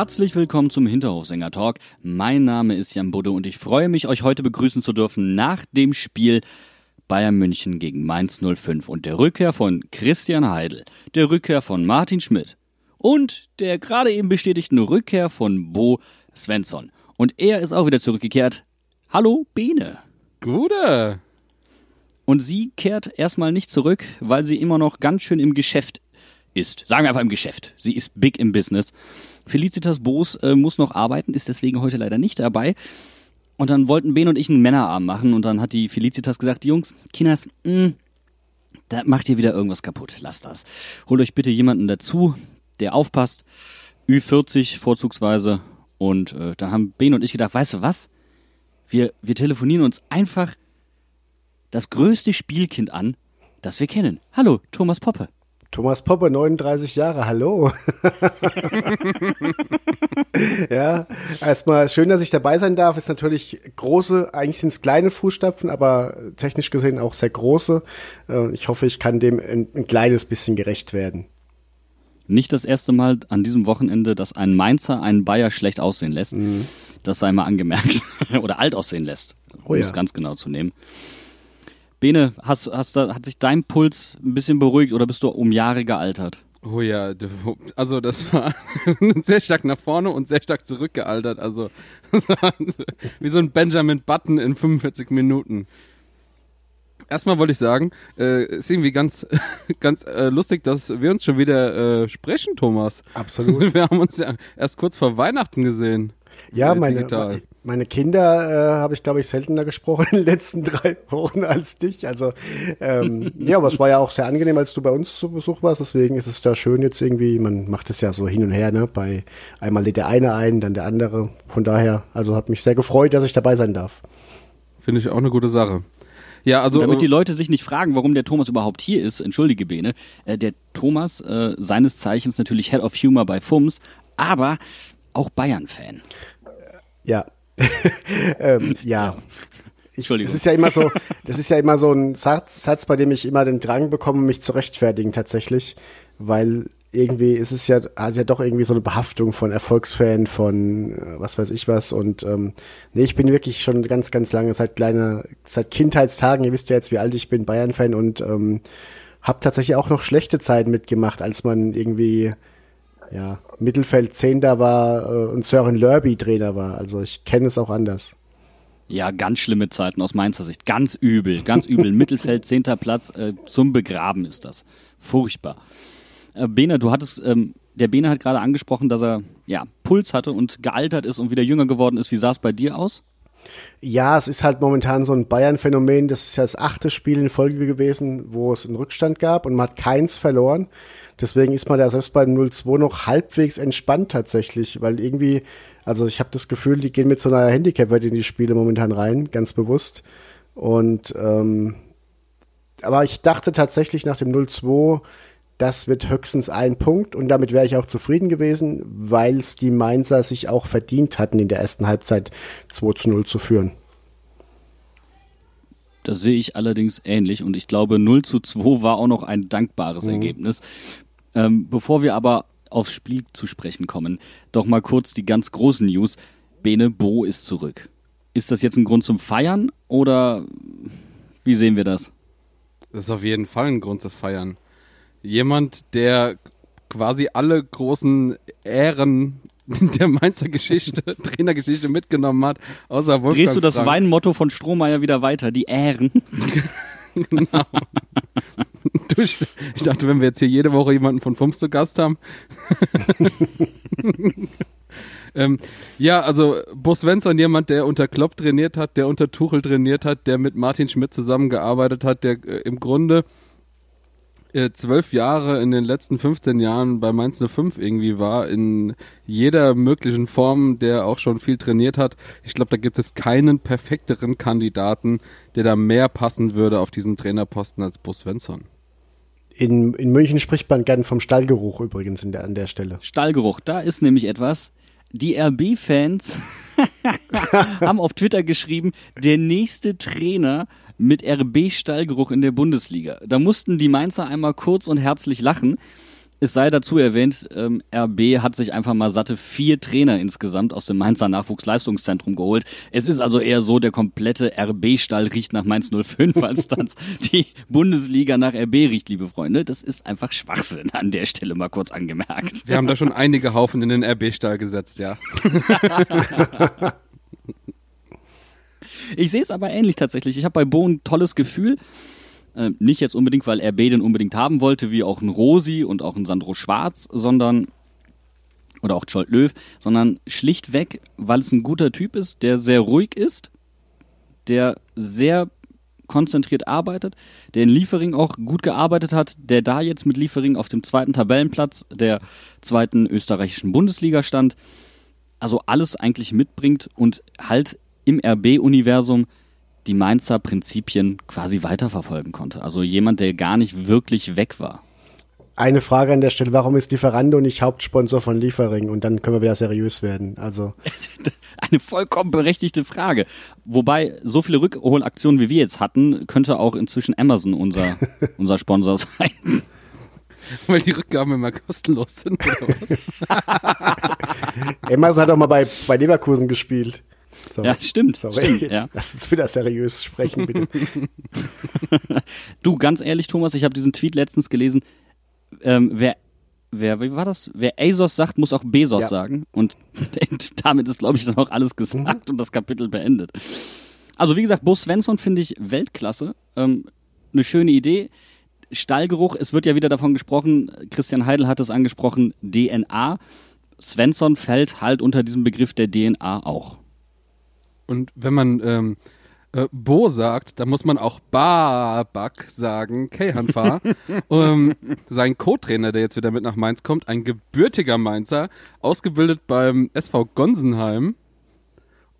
Herzlich willkommen zum Hinterhofsänger Talk. Mein Name ist Jan Budde und ich freue mich, euch heute begrüßen zu dürfen nach dem Spiel Bayern München gegen Mainz 05 und der Rückkehr von Christian Heidel, der Rückkehr von Martin Schmidt und der gerade eben bestätigten Rückkehr von Bo Svensson. Und er ist auch wieder zurückgekehrt. Hallo, Bene. Gute. Und sie kehrt erstmal nicht zurück, weil sie immer noch ganz schön im Geschäft ist. Sagen wir einfach im Geschäft. Sie ist big im Business. Felicitas Boos äh, muss noch arbeiten, ist deswegen heute leider nicht dabei. Und dann wollten Ben und ich einen Männerarm machen und dann hat die Felicitas gesagt, Jungs, Kinas, mh, da macht ihr wieder irgendwas kaputt. Lasst das. Holt euch bitte jemanden dazu, der aufpasst. Ü40 vorzugsweise. Und äh, dann haben Ben und ich gedacht, weißt du was? Wir, wir telefonieren uns einfach das größte Spielkind an, das wir kennen. Hallo, Thomas Poppe. Thomas Poppe, 39 Jahre, hallo. ja, erstmal schön, dass ich dabei sein darf. Ist natürlich große, eigentlich sind es kleine Fußstapfen, aber technisch gesehen auch sehr große. Äh, ich hoffe, ich kann dem ein, ein kleines bisschen gerecht werden. Nicht das erste Mal an diesem Wochenende, dass ein Mainzer einen Bayer schlecht aussehen lässt. Mhm. Das sei mal angemerkt. Oder alt aussehen lässt, um oh ja. es ganz genau zu nehmen. Bene, hast, hast, hat sich dein Puls ein bisschen beruhigt oder bist du um Jahre gealtert? Oh ja, also das war sehr stark nach vorne und sehr stark zurückgealtert. Also wie so ein Benjamin Button in 45 Minuten. Erstmal wollte ich sagen, äh, ist irgendwie ganz, ganz äh, lustig, dass wir uns schon wieder äh, sprechen, Thomas. Absolut. Wir haben uns ja erst kurz vor Weihnachten gesehen. Ja, meine, meine Kinder äh, habe ich, glaube ich, seltener gesprochen in den letzten drei Wochen als dich. Also ähm, ja, aber es war ja auch sehr angenehm, als du bei uns zu Besuch warst. Deswegen ist es da schön jetzt irgendwie, man macht es ja so hin und her, ne? Bei einmal lädt der eine ein, dann der andere. Von daher, also hat mich sehr gefreut, dass ich dabei sein darf. Finde ich auch eine gute Sache. Ja, also. Und damit die Leute sich nicht fragen, warum der Thomas überhaupt hier ist, entschuldige Bene, äh, der Thomas, äh, seines Zeichens natürlich Head of Humor bei FUMS, aber auch Bayern-Fan. Ja. ähm, ja. Ich, das ist ja immer so, das ist ja immer so ein Satz, bei dem ich immer den Drang bekomme, mich zu rechtfertigen tatsächlich, weil irgendwie ist es ja, hat ja doch irgendwie so eine Behaftung von Erfolgsfan, von äh, was weiß ich was und ähm, nee, ich bin wirklich schon ganz, ganz lange, seit kleiner, seit Kindheitstagen, ihr wisst ja jetzt, wie alt ich bin, Bayern-Fan und ähm, habe tatsächlich auch noch schlechte Zeiten mitgemacht, als man irgendwie ja, Mittelfeld Zehnter war äh, und Sören Lörby Trainer war. Also ich kenne es auch anders. Ja, ganz schlimme Zeiten aus Mainzer Sicht. Ganz übel, ganz übel. Mittelfeld, zehnter Platz, äh, zum Begraben ist das. Furchtbar. Äh, Bene, du hattest, ähm, der Bene hat gerade angesprochen, dass er ja, Puls hatte und gealtert ist und wieder jünger geworden ist. Wie sah es bei dir aus? Ja, es ist halt momentan so ein Bayern-Phänomen. Das ist ja das achte Spiel in Folge gewesen, wo es einen Rückstand gab und man hat keins verloren. Deswegen ist man da selbst bei 0-2 noch halbwegs entspannt tatsächlich, weil irgendwie, also ich habe das Gefühl, die gehen mit so einer Handicap-Wette in die Spiele momentan rein, ganz bewusst. Und ähm, aber ich dachte tatsächlich nach dem 0-2, das wird höchstens ein Punkt und damit wäre ich auch zufrieden gewesen, weil es die Mainzer sich auch verdient hatten, in der ersten Halbzeit 2 zu 0 zu führen. Das sehe ich allerdings ähnlich und ich glaube 0 zu 2 war auch noch ein dankbares mhm. Ergebnis. Ähm, bevor wir aber aufs Spiel zu sprechen kommen, doch mal kurz die ganz großen News. Bene Bo ist zurück. Ist das jetzt ein Grund zum Feiern oder wie sehen wir das? Das ist auf jeden Fall ein Grund zu feiern. Jemand, der quasi alle großen Ehren der Mainzer Geschichte, Trainergeschichte mitgenommen hat, außer Wolfgang Drehst du das Weinmotto von Strohmeier wieder weiter, die Ehren? genau. ich dachte, wenn wir jetzt hier jede Woche jemanden von FUMS zu Gast haben. ähm, ja, also Bo Svensson, jemand, der unter Klopp trainiert hat, der unter Tuchel trainiert hat, der mit Martin Schmidt zusammengearbeitet hat, der äh, im Grunde zwölf Jahre in den letzten 15 Jahren bei Mainz 05 irgendwie war, in jeder möglichen Form, der auch schon viel trainiert hat. Ich glaube, da gibt es keinen perfekteren Kandidaten, der da mehr passen würde auf diesen Trainerposten als Bo Svensson. In, in München spricht man gern vom Stallgeruch übrigens der, an der Stelle. Stallgeruch, da ist nämlich etwas. Die RB-Fans haben auf Twitter geschrieben, der nächste Trainer mit RB-Stallgeruch in der Bundesliga. Da mussten die Mainzer einmal kurz und herzlich lachen. Es sei dazu erwähnt, ähm, RB hat sich einfach mal satte vier Trainer insgesamt aus dem Mainzer Nachwuchsleistungszentrum geholt. Es ist also eher so, der komplette RB-Stall riecht nach Mainz 05, als dass die Bundesliga nach RB riecht, liebe Freunde. Das ist einfach Schwachsinn an der Stelle mal kurz angemerkt. Wir haben da schon einige Haufen in den RB-Stall gesetzt, ja. ich sehe es aber ähnlich tatsächlich. Ich habe bei Bo ein tolles Gefühl. Äh, nicht jetzt unbedingt, weil RB den unbedingt haben wollte, wie auch ein Rosi und auch ein Sandro Schwarz, sondern oder auch Scholt Löw, sondern schlichtweg, weil es ein guter Typ ist, der sehr ruhig ist, der sehr konzentriert arbeitet, der in Liefering auch gut gearbeitet hat, der da jetzt mit Liefering auf dem zweiten Tabellenplatz der zweiten österreichischen Bundesliga stand. Also alles eigentlich mitbringt und halt im RB-Universum die Mainzer Prinzipien quasi weiterverfolgen konnte. Also jemand, der gar nicht wirklich weg war. Eine Frage an der Stelle, warum ist Lieferando nicht Hauptsponsor von Liefering? Und dann können wir wieder seriös werden. Also. Eine vollkommen berechtigte Frage. Wobei, so viele Rückholaktionen, wie wir jetzt hatten, könnte auch inzwischen Amazon unser, unser Sponsor sein. Weil die Rückgaben immer kostenlos sind, oder was? Amazon hat auch mal bei, bei Leverkusen gespielt. Sorry. Ja, stimmt. Sorry, stimmt, jetzt ja. lass uns wieder seriös sprechen, bitte. du, ganz ehrlich, Thomas, ich habe diesen Tweet letztens gelesen. Ähm, wer, wer, wie war das? Wer ASOS sagt, muss auch Bezos ja. sagen. Und damit ist, glaube ich, dann auch alles gesagt mhm. und das Kapitel beendet. Also, wie gesagt, Bo Svensson finde ich Weltklasse. Ähm, eine schöne Idee. Stallgeruch, es wird ja wieder davon gesprochen, Christian Heidel hat es angesprochen, DNA. Svensson fällt halt unter diesem Begriff der DNA auch. Und wenn man ähm, äh, Bo sagt, dann muss man auch Babak sagen, Keihanfa. ähm, sein Co-Trainer, der jetzt wieder mit nach Mainz kommt, ein gebürtiger Mainzer, ausgebildet beim SV Gonsenheim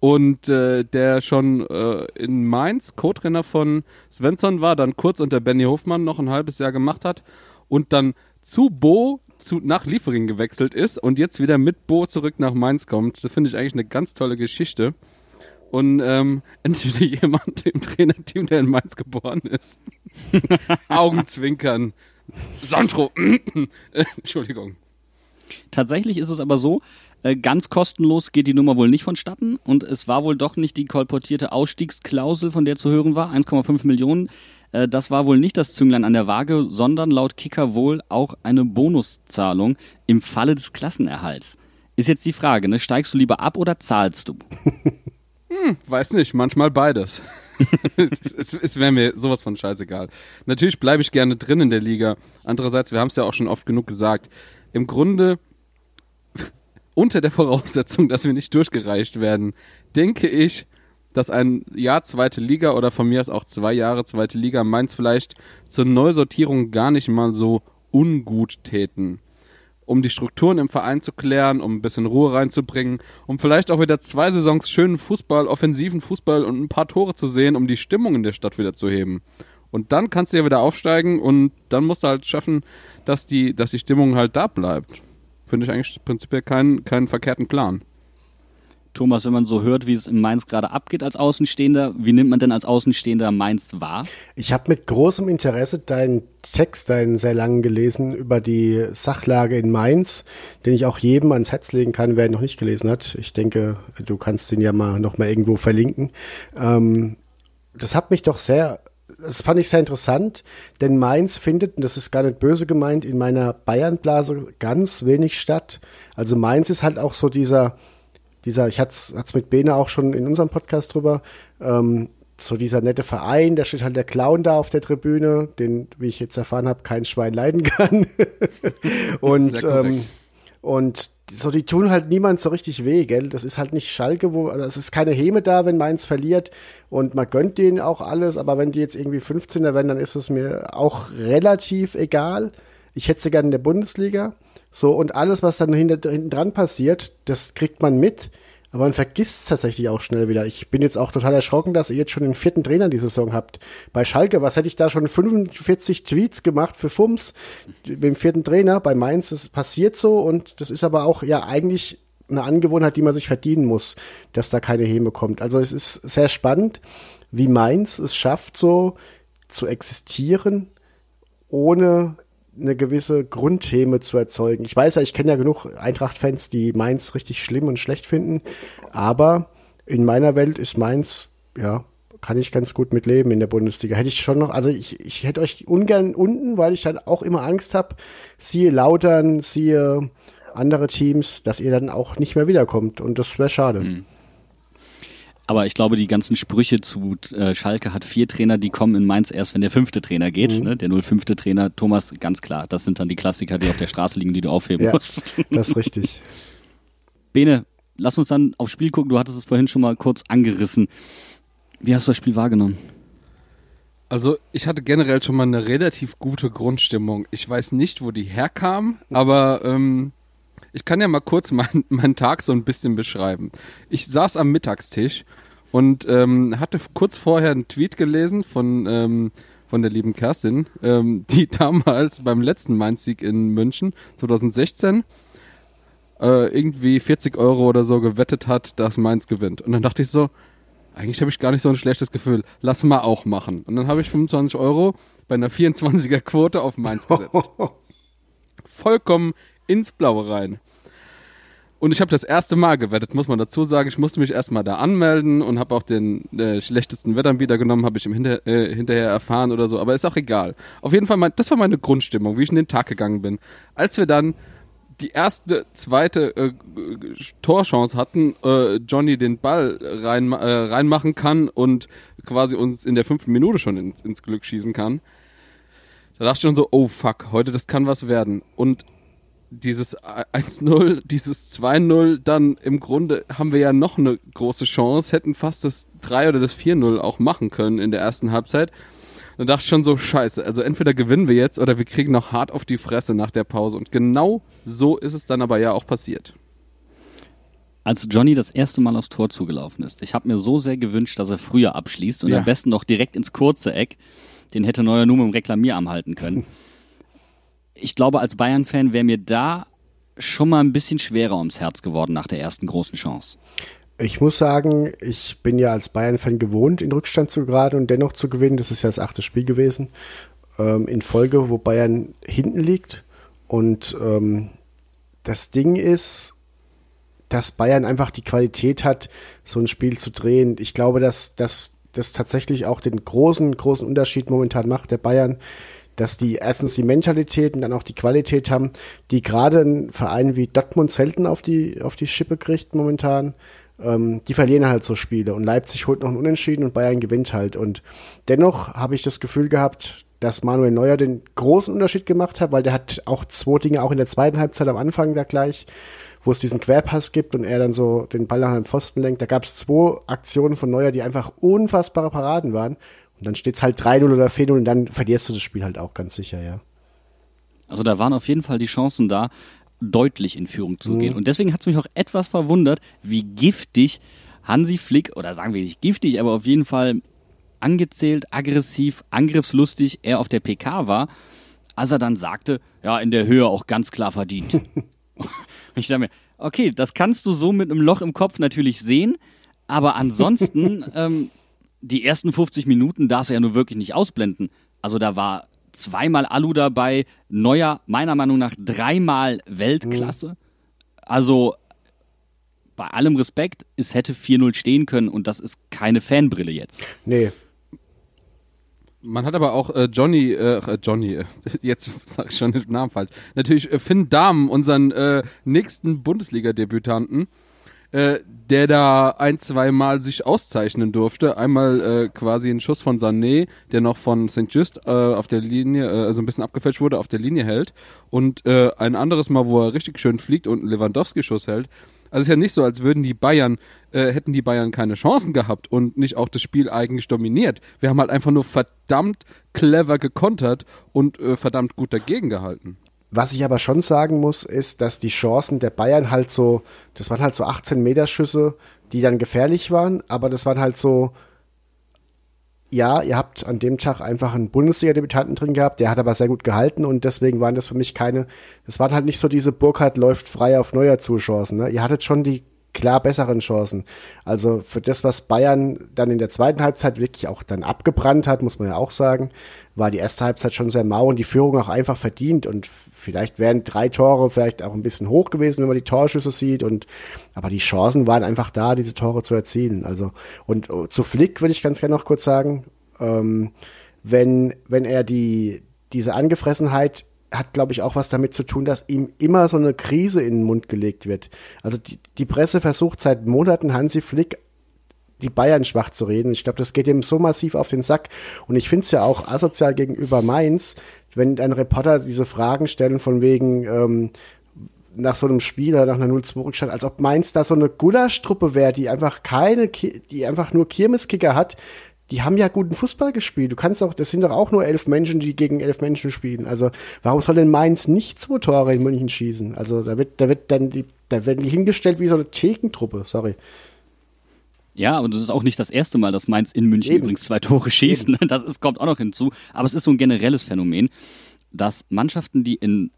und äh, der schon äh, in Mainz Co-Trainer von Svensson war, dann kurz unter Benny Hofmann noch ein halbes Jahr gemacht hat und dann zu Bo zu, nach Liefering gewechselt ist und jetzt wieder mit Bo zurück nach Mainz kommt. Das finde ich eigentlich eine ganz tolle Geschichte und ähm, entweder jemand im Trainerteam, der in Mainz geboren ist. Augenzwinkern. Sandro. Entschuldigung. Tatsächlich ist es aber so, äh, ganz kostenlos geht die Nummer wohl nicht vonstatten und es war wohl doch nicht die kolportierte Ausstiegsklausel, von der zu hören war, 1,5 Millionen. Äh, das war wohl nicht das Zünglein an der Waage, sondern laut Kicker wohl auch eine Bonuszahlung im Falle des Klassenerhalts. Ist jetzt die Frage, ne? steigst du lieber ab oder zahlst du? Hm, weiß nicht, manchmal beides. es, es, es wäre mir sowas von scheißegal. Natürlich bleibe ich gerne drin in der Liga. Andererseits, wir haben es ja auch schon oft genug gesagt, im Grunde unter der Voraussetzung, dass wir nicht durchgereicht werden, denke ich, dass ein Jahr zweite Liga oder von mir aus auch zwei Jahre zweite Liga Mainz vielleicht zur Neusortierung gar nicht mal so ungut täten um die Strukturen im Verein zu klären, um ein bisschen Ruhe reinzubringen, um vielleicht auch wieder zwei Saisons schönen Fußball, offensiven Fußball und ein paar Tore zu sehen, um die Stimmung in der Stadt wieder zu heben. Und dann kannst du ja wieder aufsteigen und dann musst du halt schaffen, dass die, dass die Stimmung halt da bleibt. Finde ich eigentlich prinzipiell keinen, keinen verkehrten Plan. Thomas, wenn man so hört, wie es in Mainz gerade abgeht als Außenstehender, wie nimmt man denn als Außenstehender Mainz wahr? Ich habe mit großem Interesse deinen Text, deinen sehr langen gelesen über die Sachlage in Mainz, den ich auch jedem ans Herz legen kann, wer ihn noch nicht gelesen hat. Ich denke, du kannst ihn ja mal noch mal irgendwo verlinken. Ähm, das hat mich doch sehr das fand ich sehr interessant, denn Mainz findet, und das ist gar nicht böse gemeint, in meiner Bayernblase ganz wenig statt. Also Mainz ist halt auch so dieser, dieser, ich hatte es mit Bene auch schon in unserem Podcast drüber, ähm, so dieser nette Verein, da steht halt der Clown da auf der Tribüne, den, wie ich jetzt erfahren habe, kein Schwein leiden kann. und, ähm, und so, die tun halt niemand so richtig weh, gell? Das ist halt nicht Schalke, wo, also es ist keine Häme da, wenn Mainz verliert und man gönnt denen auch alles, aber wenn die jetzt irgendwie 15er werden, dann ist es mir auch relativ egal. Ich hätte sie gerne in der Bundesliga. So, und alles, was dann hinter, hinten dran passiert, das kriegt man mit. Aber man vergisst es tatsächlich auch schnell wieder. Ich bin jetzt auch total erschrocken, dass ihr jetzt schon den vierten Trainer die Saison habt. Bei Schalke, was hätte ich da schon 45 Tweets gemacht für Fums mit dem vierten Trainer? Bei Mainz, das passiert so und das ist aber auch ja eigentlich eine Angewohnheit, die man sich verdienen muss, dass da keine Häme kommt. Also es ist sehr spannend, wie Mainz es schafft, so zu existieren, ohne eine gewisse Grundtheme zu erzeugen. Ich weiß ja, ich kenne ja genug Eintracht-Fans, die Mainz richtig schlimm und schlecht finden, aber in meiner Welt ist Mainz, ja, kann ich ganz gut mitleben in der Bundesliga. Hätte ich schon noch, also ich, ich hätte euch ungern unten, weil ich dann auch immer Angst habe, siehe Lautern, siehe andere Teams, dass ihr dann auch nicht mehr wiederkommt und das wäre schade. Mhm. Aber ich glaube, die ganzen Sprüche zu äh, Schalke hat vier Trainer, die kommen in Mainz erst, wenn der fünfte Trainer geht. Mhm. Ne? Der 05. Trainer, Thomas, ganz klar. Das sind dann die Klassiker, die auf der Straße liegen, die du aufheben ja, musst. Das ist richtig. Bene, lass uns dann aufs Spiel gucken. Du hattest es vorhin schon mal kurz angerissen. Wie hast du das Spiel wahrgenommen? Also ich hatte generell schon mal eine relativ gute Grundstimmung. Ich weiß nicht, wo die herkam, aber ähm, ich kann ja mal kurz meinen mein Tag so ein bisschen beschreiben. Ich saß am Mittagstisch und ähm, hatte kurz vorher einen Tweet gelesen von, ähm, von der lieben Kerstin, ähm, die damals beim letzten Mainz-Sieg in München 2016 äh, irgendwie 40 Euro oder so gewettet hat, dass Mainz gewinnt. Und dann dachte ich so, eigentlich habe ich gar nicht so ein schlechtes Gefühl. Lass mal auch machen. Und dann habe ich 25 Euro bei einer 24er Quote auf Mainz gesetzt. Vollkommen ins Blaue rein. Und ich habe das erste Mal gewettet, muss man dazu sagen. Ich musste mich erstmal da anmelden und habe auch den äh, schlechtesten Wettanbieter genommen, habe ich im Hinter äh, hinterher erfahren oder so. Aber ist auch egal. Auf jeden Fall, mein, das war meine Grundstimmung, wie ich in den Tag gegangen bin. Als wir dann die erste, zweite äh, Torchance hatten, äh, Johnny den Ball rein, äh, reinmachen kann und quasi uns in der fünften Minute schon ins, ins Glück schießen kann. Da dachte ich schon so, oh fuck, heute das kann was werden. Und dieses 1-0, dieses 2-0, dann im Grunde haben wir ja noch eine große Chance, hätten fast das 3 oder das 4-0 auch machen können in der ersten Halbzeit. Da dachte ich schon so, scheiße, also entweder gewinnen wir jetzt oder wir kriegen noch hart auf die Fresse nach der Pause. Und genau so ist es dann aber ja auch passiert. Als Johnny das erste Mal aufs Tor zugelaufen ist, ich habe mir so sehr gewünscht, dass er früher abschließt und ja. am besten noch direkt ins kurze Eck. Den hätte Neuer nur mit dem Reklamierarm halten können. ich glaube, als Bayern-Fan wäre mir da schon mal ein bisschen schwerer ums Herz geworden nach der ersten großen Chance. Ich muss sagen, ich bin ja als Bayern-Fan gewohnt, in Rückstand zu geraten und dennoch zu gewinnen. Das ist ja das achte Spiel gewesen ähm, in Folge, wo Bayern hinten liegt. Und ähm, das Ding ist, dass Bayern einfach die Qualität hat, so ein Spiel zu drehen. Ich glaube, dass das tatsächlich auch den großen, großen Unterschied momentan macht, der Bayern dass die erstens die Mentalität und dann auch die Qualität haben, die gerade ein Verein wie Dortmund selten auf die, auf die Schippe kriegt momentan. Ähm, die verlieren halt so Spiele und Leipzig holt noch einen Unentschieden und Bayern gewinnt halt. Und dennoch habe ich das Gefühl gehabt, dass Manuel Neuer den großen Unterschied gemacht hat, weil der hat auch zwei Dinge auch in der zweiten Halbzeit am Anfang da gleich, wo es diesen Querpass gibt und er dann so den Ball nach dem Pfosten lenkt. Da gab es zwei Aktionen von Neuer, die einfach unfassbare Paraden waren. Und dann steht es halt 3-0 oder 4-0 und dann verlierst du das Spiel halt auch ganz sicher, ja. Also da waren auf jeden Fall die Chancen da, deutlich in Führung zu mhm. gehen. Und deswegen hat es mich auch etwas verwundert, wie giftig Hansi Flick, oder sagen wir nicht giftig, aber auf jeden Fall angezählt, aggressiv, angriffslustig er auf der PK war, als er dann sagte, ja, in der Höhe auch ganz klar verdient. und ich sage mir, okay, das kannst du so mit einem Loch im Kopf natürlich sehen, aber ansonsten ähm, die ersten 50 Minuten darfst du ja nur wirklich nicht ausblenden. Also da war zweimal Alu dabei, Neuer meiner Meinung nach dreimal Weltklasse. Mhm. Also bei allem Respekt, es hätte 4-0 stehen können und das ist keine Fanbrille jetzt. Nee. Man hat aber auch äh, Johnny, äh, äh Johnny, äh, jetzt sag ich schon den Namen falsch, natürlich äh, Finn Dahmen, unseren äh, nächsten Bundesliga-Debütanten, äh, der da ein, zwei Mal sich auszeichnen durfte. Einmal äh, quasi ein Schuss von Sané, der noch von St. Just äh, auf der Linie, äh, also ein bisschen abgefälscht wurde, auf der Linie hält. Und äh, ein anderes Mal, wo er richtig schön fliegt und einen Lewandowski-Schuss hält. Also es ist ja nicht so, als würden die Bayern, äh, hätten die Bayern keine Chancen gehabt und nicht auch das Spiel eigentlich dominiert. Wir haben halt einfach nur verdammt clever gekontert und äh, verdammt gut dagegen gehalten. Was ich aber schon sagen muss, ist, dass die Chancen der Bayern halt so, das waren halt so 18 Meter Schüsse, die dann gefährlich waren, aber das waren halt so, ja, ihr habt an dem Tag einfach einen Bundesliga-Debütanten drin gehabt, der hat aber sehr gut gehalten und deswegen waren das für mich keine, das waren halt nicht so diese Burkhardt läuft frei auf neuer Zuchancen. Ne? Ihr hattet schon die klar besseren Chancen. Also für das, was Bayern dann in der zweiten Halbzeit wirklich auch dann abgebrannt hat, muss man ja auch sagen, war die erste Halbzeit schon sehr mau und die Führung auch einfach verdient und vielleicht wären drei Tore vielleicht auch ein bisschen hoch gewesen, wenn man die Torschüsse sieht und aber die Chancen waren einfach da, diese Tore zu erzielen. Also und oh, zu Flick würde ich ganz gerne noch kurz sagen, ähm, wenn wenn er die diese Angefressenheit hat, glaube ich, auch was damit zu tun, dass ihm immer so eine Krise in den Mund gelegt wird. Also die, die Presse versucht seit Monaten Hansi Flick die Bayern schwach zu reden. Ich glaube, das geht ihm so massiv auf den Sack. Und ich finde es ja auch asozial gegenüber Mainz, wenn ein Reporter diese Fragen stellen von wegen ähm, nach so einem Spiel oder nach einer 0-2-Rückstand, als ob Mainz da so eine Gulaschtruppe wäre, die einfach keine, die einfach nur Kirmeskicker hat, die haben ja guten Fußball gespielt. Du kannst auch, das sind doch auch nur elf Menschen, die gegen elf Menschen spielen. Also warum soll denn Mainz nicht zwei Tore in München schießen? Also da wird, da wird dann die, da werden die hingestellt wie so eine Thekentruppe, sorry. Ja, und es ist auch nicht das erste Mal, dass Mainz in München Eben. übrigens zwei Tore schießt. Eben. Das ist, kommt auch noch hinzu. Aber es ist so ein generelles Phänomen, dass Mannschaften, die in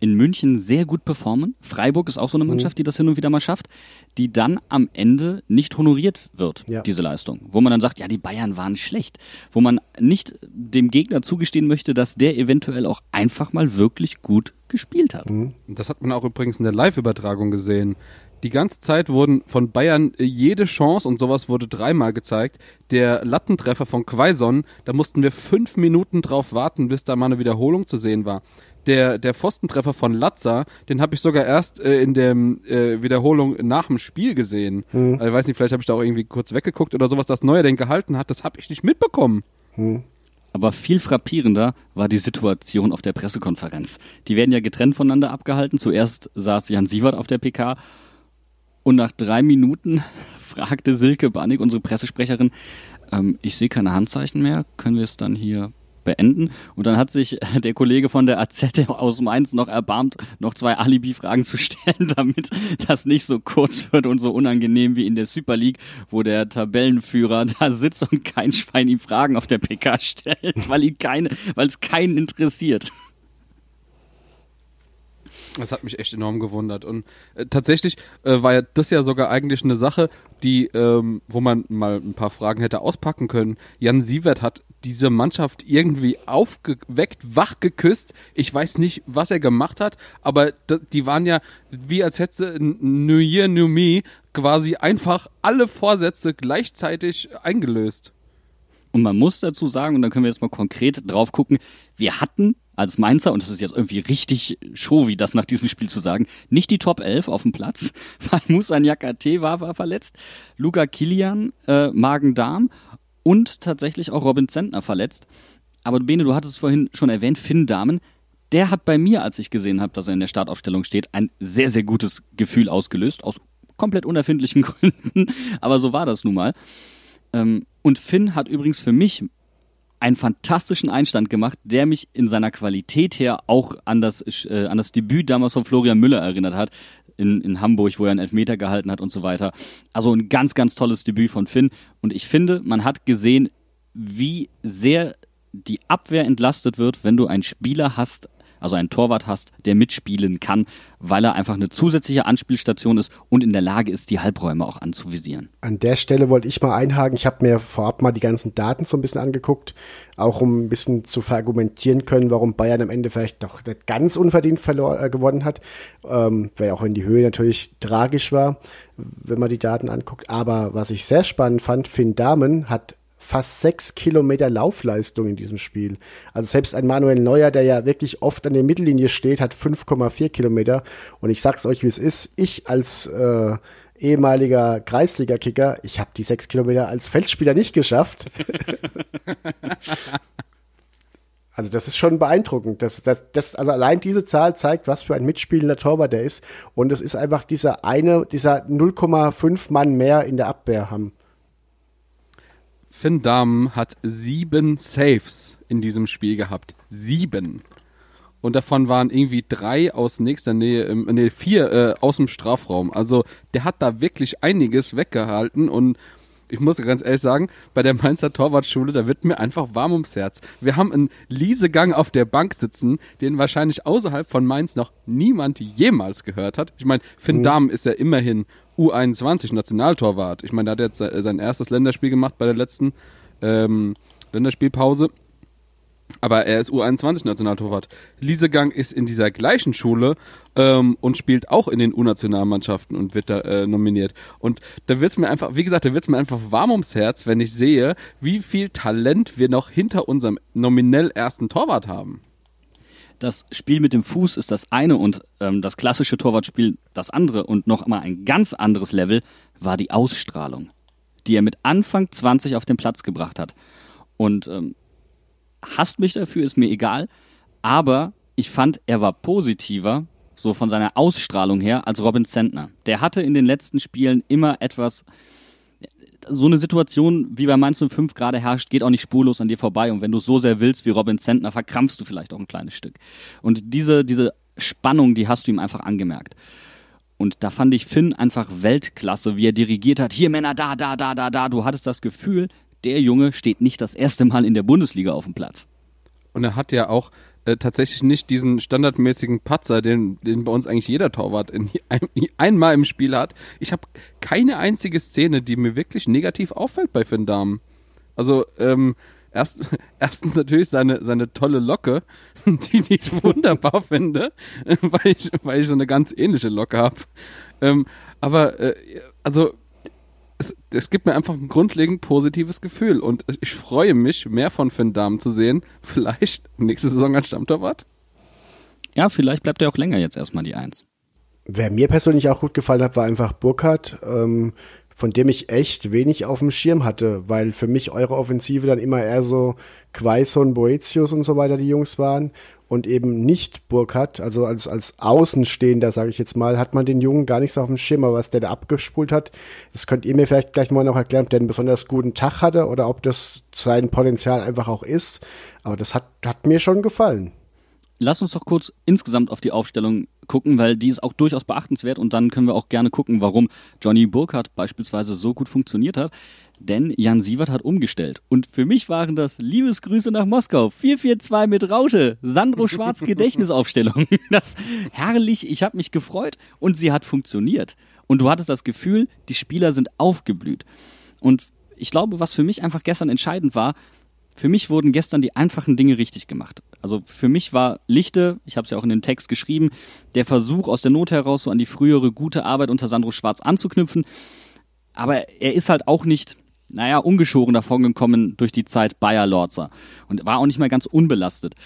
in München sehr gut performen. Freiburg ist auch so eine mhm. Mannschaft, die das hin und wieder mal schafft, die dann am Ende nicht honoriert wird, ja. diese Leistung. Wo man dann sagt, ja, die Bayern waren schlecht. Wo man nicht dem Gegner zugestehen möchte, dass der eventuell auch einfach mal wirklich gut gespielt hat. Mhm. Das hat man auch übrigens in der Live-Übertragung gesehen. Die ganze Zeit wurden von Bayern jede Chance und sowas wurde dreimal gezeigt. Der Lattentreffer von Quaison, da mussten wir fünf Minuten drauf warten, bis da mal eine Wiederholung zu sehen war der, der Pfostentreffer von Latza, den habe ich sogar erst äh, in der äh, Wiederholung nach dem Spiel gesehen. Hm. Also, ich weiß nicht, vielleicht habe ich da auch irgendwie kurz weggeguckt oder sowas, das Neue den gehalten hat, das habe ich nicht mitbekommen. Hm. Aber viel frappierender war die Situation auf der Pressekonferenz. Die werden ja getrennt voneinander abgehalten. Zuerst saß Jan Sievert auf der PK und nach drei Minuten fragte Silke Banik, unsere Pressesprecherin, ähm, ich sehe keine Handzeichen mehr, können wir es dann hier beenden. Und dann hat sich der Kollege von der AZ aus Mainz noch erbarmt, noch zwei Alibi-Fragen zu stellen, damit das nicht so kurz wird und so unangenehm wie in der Super League, wo der Tabellenführer da sitzt und kein Schwein ihm Fragen auf der PK stellt, weil weil es keinen interessiert. Das hat mich echt enorm gewundert. Und äh, tatsächlich äh, war ja das ja sogar eigentlich eine Sache, die, ähm, wo man mal ein paar Fragen hätte auspacken können. Jan Sievert hat diese Mannschaft irgendwie aufgeweckt, wach geküsst. Ich weiß nicht, was er gemacht hat, aber die waren ja wie als hätte New Year, New Me quasi einfach alle Vorsätze gleichzeitig eingelöst. Und man muss dazu sagen, und dann können wir jetzt mal konkret drauf gucken, wir hatten als Mainzer, und das ist jetzt irgendwie richtig showy, das nach diesem Spiel zu sagen, nicht die Top 11 auf dem Platz, weil Musa Nyakate war, war verletzt, Luca Kilian, äh, Magen-Darm und tatsächlich auch Robin Zentner verletzt. Aber Bene, du hattest es vorhin schon erwähnt, Finn Dahmen, der hat bei mir, als ich gesehen habe, dass er in der Startaufstellung steht, ein sehr, sehr gutes Gefühl ausgelöst, aus komplett unerfindlichen Gründen, aber so war das nun mal. Ähm, und Finn hat übrigens für mich einen fantastischen Einstand gemacht, der mich in seiner Qualität her auch an das, äh, an das Debüt damals von Florian Müller erinnert hat, in, in Hamburg, wo er einen Elfmeter gehalten hat und so weiter. Also ein ganz, ganz tolles Debüt von Finn. Und ich finde, man hat gesehen, wie sehr die Abwehr entlastet wird, wenn du einen Spieler hast, also einen Torwart hast, der mitspielen kann, weil er einfach eine zusätzliche Anspielstation ist und in der Lage ist, die Halbräume auch anzuvisieren. An der Stelle wollte ich mal einhaken. Ich habe mir vorab mal die ganzen Daten so ein bisschen angeguckt, auch um ein bisschen zu verargumentieren können, warum Bayern am Ende vielleicht doch nicht ganz unverdient verlor, äh, gewonnen hat, ähm, weil auch in die Höhe natürlich tragisch war, wenn man die Daten anguckt. Aber was ich sehr spannend fand, Finn Dahmen hat fast sechs Kilometer Laufleistung in diesem Spiel. Also selbst ein Manuel Neuer, der ja wirklich oft an der Mittellinie steht, hat 5,4 Kilometer. Und ich sag's euch, wie es ist. Ich als äh, ehemaliger Kreisliga-Kicker, ich habe die sechs Kilometer als Feldspieler nicht geschafft. also das ist schon beeindruckend. Das, das, das, also allein diese Zahl zeigt, was für ein mitspielender Torwart der ist. Und es ist einfach dieser eine, dieser 0,5 Mann mehr in der Abwehr haben. Finn Dahmen hat sieben Saves in diesem Spiel gehabt. Sieben und davon waren irgendwie drei aus nächster Nähe, im, nee, vier äh, aus dem Strafraum. Also der hat da wirklich einiges weggehalten und ich muss ganz ehrlich sagen, bei der Mainzer Torwartschule, da wird mir einfach warm ums Herz. Wir haben einen Liesegang auf der Bank sitzen, den wahrscheinlich außerhalb von Mainz noch niemand jemals gehört hat. Ich meine, Finn mhm. Dahm ist ja immerhin U21 Nationaltorwart. Ich meine, der hat jetzt sein erstes Länderspiel gemacht bei der letzten ähm, Länderspielpause aber er ist U21-Nationaltorwart. Liesegang ist in dieser gleichen Schule ähm, und spielt auch in den U-Nationalmannschaften und wird da äh, nominiert. Und da wird's mir einfach, wie gesagt, da wird's mir einfach warm ums Herz, wenn ich sehe, wie viel Talent wir noch hinter unserem nominell ersten Torwart haben. Das Spiel mit dem Fuß ist das eine und ähm, das klassische Torwartspiel das andere und noch mal ein ganz anderes Level war die Ausstrahlung, die er mit Anfang 20 auf den Platz gebracht hat. Und ähm, hasst mich dafür, ist mir egal. Aber ich fand, er war positiver, so von seiner Ausstrahlung her, als Robin Zentner. Der hatte in den letzten Spielen immer etwas, so eine Situation wie bei Mainz 05 gerade herrscht, geht auch nicht spurlos an dir vorbei. Und wenn du so sehr willst wie Robin Zentner, verkrampfst du vielleicht auch ein kleines Stück. Und diese, diese Spannung, die hast du ihm einfach angemerkt. Und da fand ich Finn einfach Weltklasse, wie er dirigiert hat. Hier Männer, da, da, da, da, da. Du hattest das Gefühl, der Junge steht nicht das erste Mal in der Bundesliga auf dem Platz. Und er hat ja auch äh, tatsächlich nicht diesen standardmäßigen Patzer, den, den bei uns eigentlich jeder Torwart in, ein, einmal im Spiel hat. Ich habe keine einzige Szene, die mir wirklich negativ auffällt bei Finn Dahmen. Also, ähm, erst, erstens natürlich seine, seine tolle Locke, die, die ich wunderbar finde, weil ich, weil ich so eine ganz ähnliche Locke habe. Ähm, aber, äh, also, es, es gibt mir einfach ein grundlegend positives Gefühl und ich freue mich, mehr von Finn Dahmen zu sehen. Vielleicht nächste Saison als Stammtorwart. Ja, vielleicht bleibt er auch länger jetzt erstmal die Eins. Wer mir persönlich auch gut gefallen hat, war einfach Burkhardt, ähm, von dem ich echt wenig auf dem Schirm hatte, weil für mich eure Offensive dann immer eher so Quaison, Boetius und so weiter die Jungs waren und eben nicht Burkhardt, also als, als Außenstehender, sage ich jetzt mal, hat man den Jungen gar nichts auf dem Schirm, aber was der da abgespult hat, das könnt ihr mir vielleicht gleich mal noch erklären, ob der einen besonders guten Tag hatte oder ob das sein Potenzial einfach auch ist. Aber das hat, hat mir schon gefallen. Lass uns doch kurz insgesamt auf die Aufstellung gucken, weil die ist auch durchaus beachtenswert und dann können wir auch gerne gucken, warum Johnny Burkhardt beispielsweise so gut funktioniert hat. Denn Jan Sievert hat umgestellt. Und für mich waren das Liebesgrüße nach Moskau. 442 mit Raute. Sandro Schwarz Gedächtnisaufstellung. Das herrlich. Ich habe mich gefreut und sie hat funktioniert. Und du hattest das Gefühl, die Spieler sind aufgeblüht. Und ich glaube, was für mich einfach gestern entscheidend war, für mich wurden gestern die einfachen Dinge richtig gemacht. Also für mich war Lichte, ich habe es ja auch in dem Text geschrieben, der Versuch aus der Not heraus so an die frühere gute Arbeit unter Sandro Schwarz anzuknüpfen. Aber er ist halt auch nicht, naja, ungeschoren davon gekommen durch die Zeit Bayer Lorzer und war auch nicht mehr ganz unbelastet.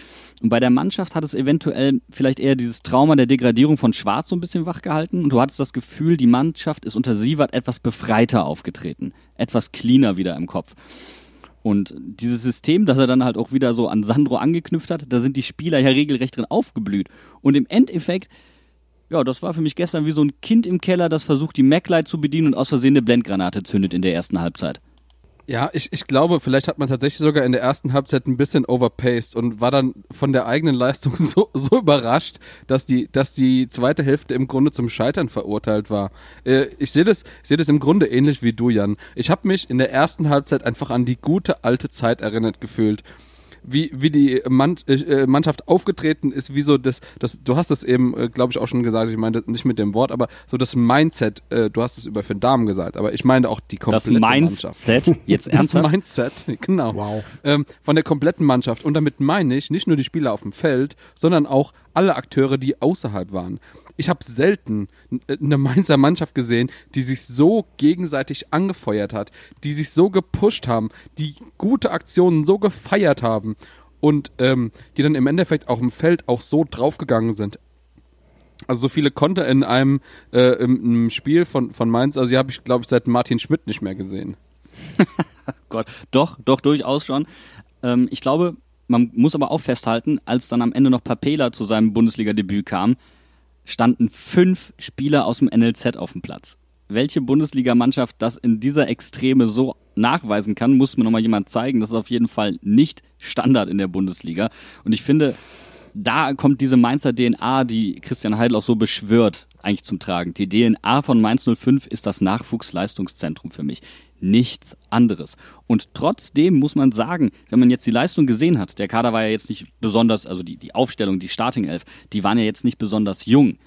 Und bei der Mannschaft hat es eventuell vielleicht eher dieses Trauma der Degradierung von Schwarz so ein bisschen wachgehalten. Und du hattest das Gefühl, die Mannschaft ist unter Sievert etwas befreiter aufgetreten, etwas cleaner wieder im Kopf. Und dieses System, das er dann halt auch wieder so an Sandro angeknüpft hat, da sind die Spieler ja regelrecht drin aufgeblüht. Und im Endeffekt, ja, das war für mich gestern wie so ein Kind im Keller, das versucht, die Mac-Light zu bedienen und aus Versehen eine Blendgranate zündet in der ersten Halbzeit. Ja, ich, ich glaube, vielleicht hat man tatsächlich sogar in der ersten Halbzeit ein bisschen overpaced und war dann von der eigenen Leistung so, so überrascht, dass die, dass die zweite Hälfte im Grunde zum Scheitern verurteilt war. Äh, ich sehe das, sehe das im Grunde ähnlich wie du, Jan. Ich habe mich in der ersten Halbzeit einfach an die gute alte Zeit erinnert gefühlt wie, wie die Mann, äh, Mannschaft aufgetreten ist, wie so das, das du hast es eben, äh, glaube ich, auch schon gesagt, ich meine nicht mit dem Wort, aber so das Mindset, äh, du hast es über Finn Damen gesagt, aber ich meine auch die komplette das Mannschaft. Mindset, jetzt ernsthaft? Das Mindset, genau. Wow. Ähm, von der kompletten Mannschaft und damit meine ich nicht nur die Spieler auf dem Feld, sondern auch alle Akteure, die außerhalb waren ich habe selten eine Mainzer Mannschaft gesehen, die sich so gegenseitig angefeuert hat, die sich so gepusht haben, die gute Aktionen so gefeiert haben und ähm, die dann im Endeffekt auch im Feld auch so draufgegangen sind. Also so viele Konter in einem äh, im, im Spiel von, von Mainz, also die habe ich, glaube ich, seit Martin Schmidt nicht mehr gesehen. Gott, doch, doch, durchaus schon. Ähm, ich glaube, man muss aber auch festhalten, als dann am Ende noch Papela zu seinem Bundesliga-Debüt kam, standen fünf Spieler aus dem NLZ auf dem Platz. Welche Bundesligamannschaft das in dieser Extreme so nachweisen kann, muss mir nochmal jemand zeigen. Das ist auf jeden Fall nicht Standard in der Bundesliga. Und ich finde, da kommt diese Mainzer DNA, die Christian Heidel auch so beschwört, eigentlich zum Tragen. Die DNA von Mainz 05 ist das Nachwuchsleistungszentrum für mich. Nichts anderes. Und trotzdem muss man sagen, wenn man jetzt die Leistung gesehen hat, der Kader war ja jetzt nicht besonders, also die, die Aufstellung, die Starting Elf, die waren ja jetzt nicht besonders jung.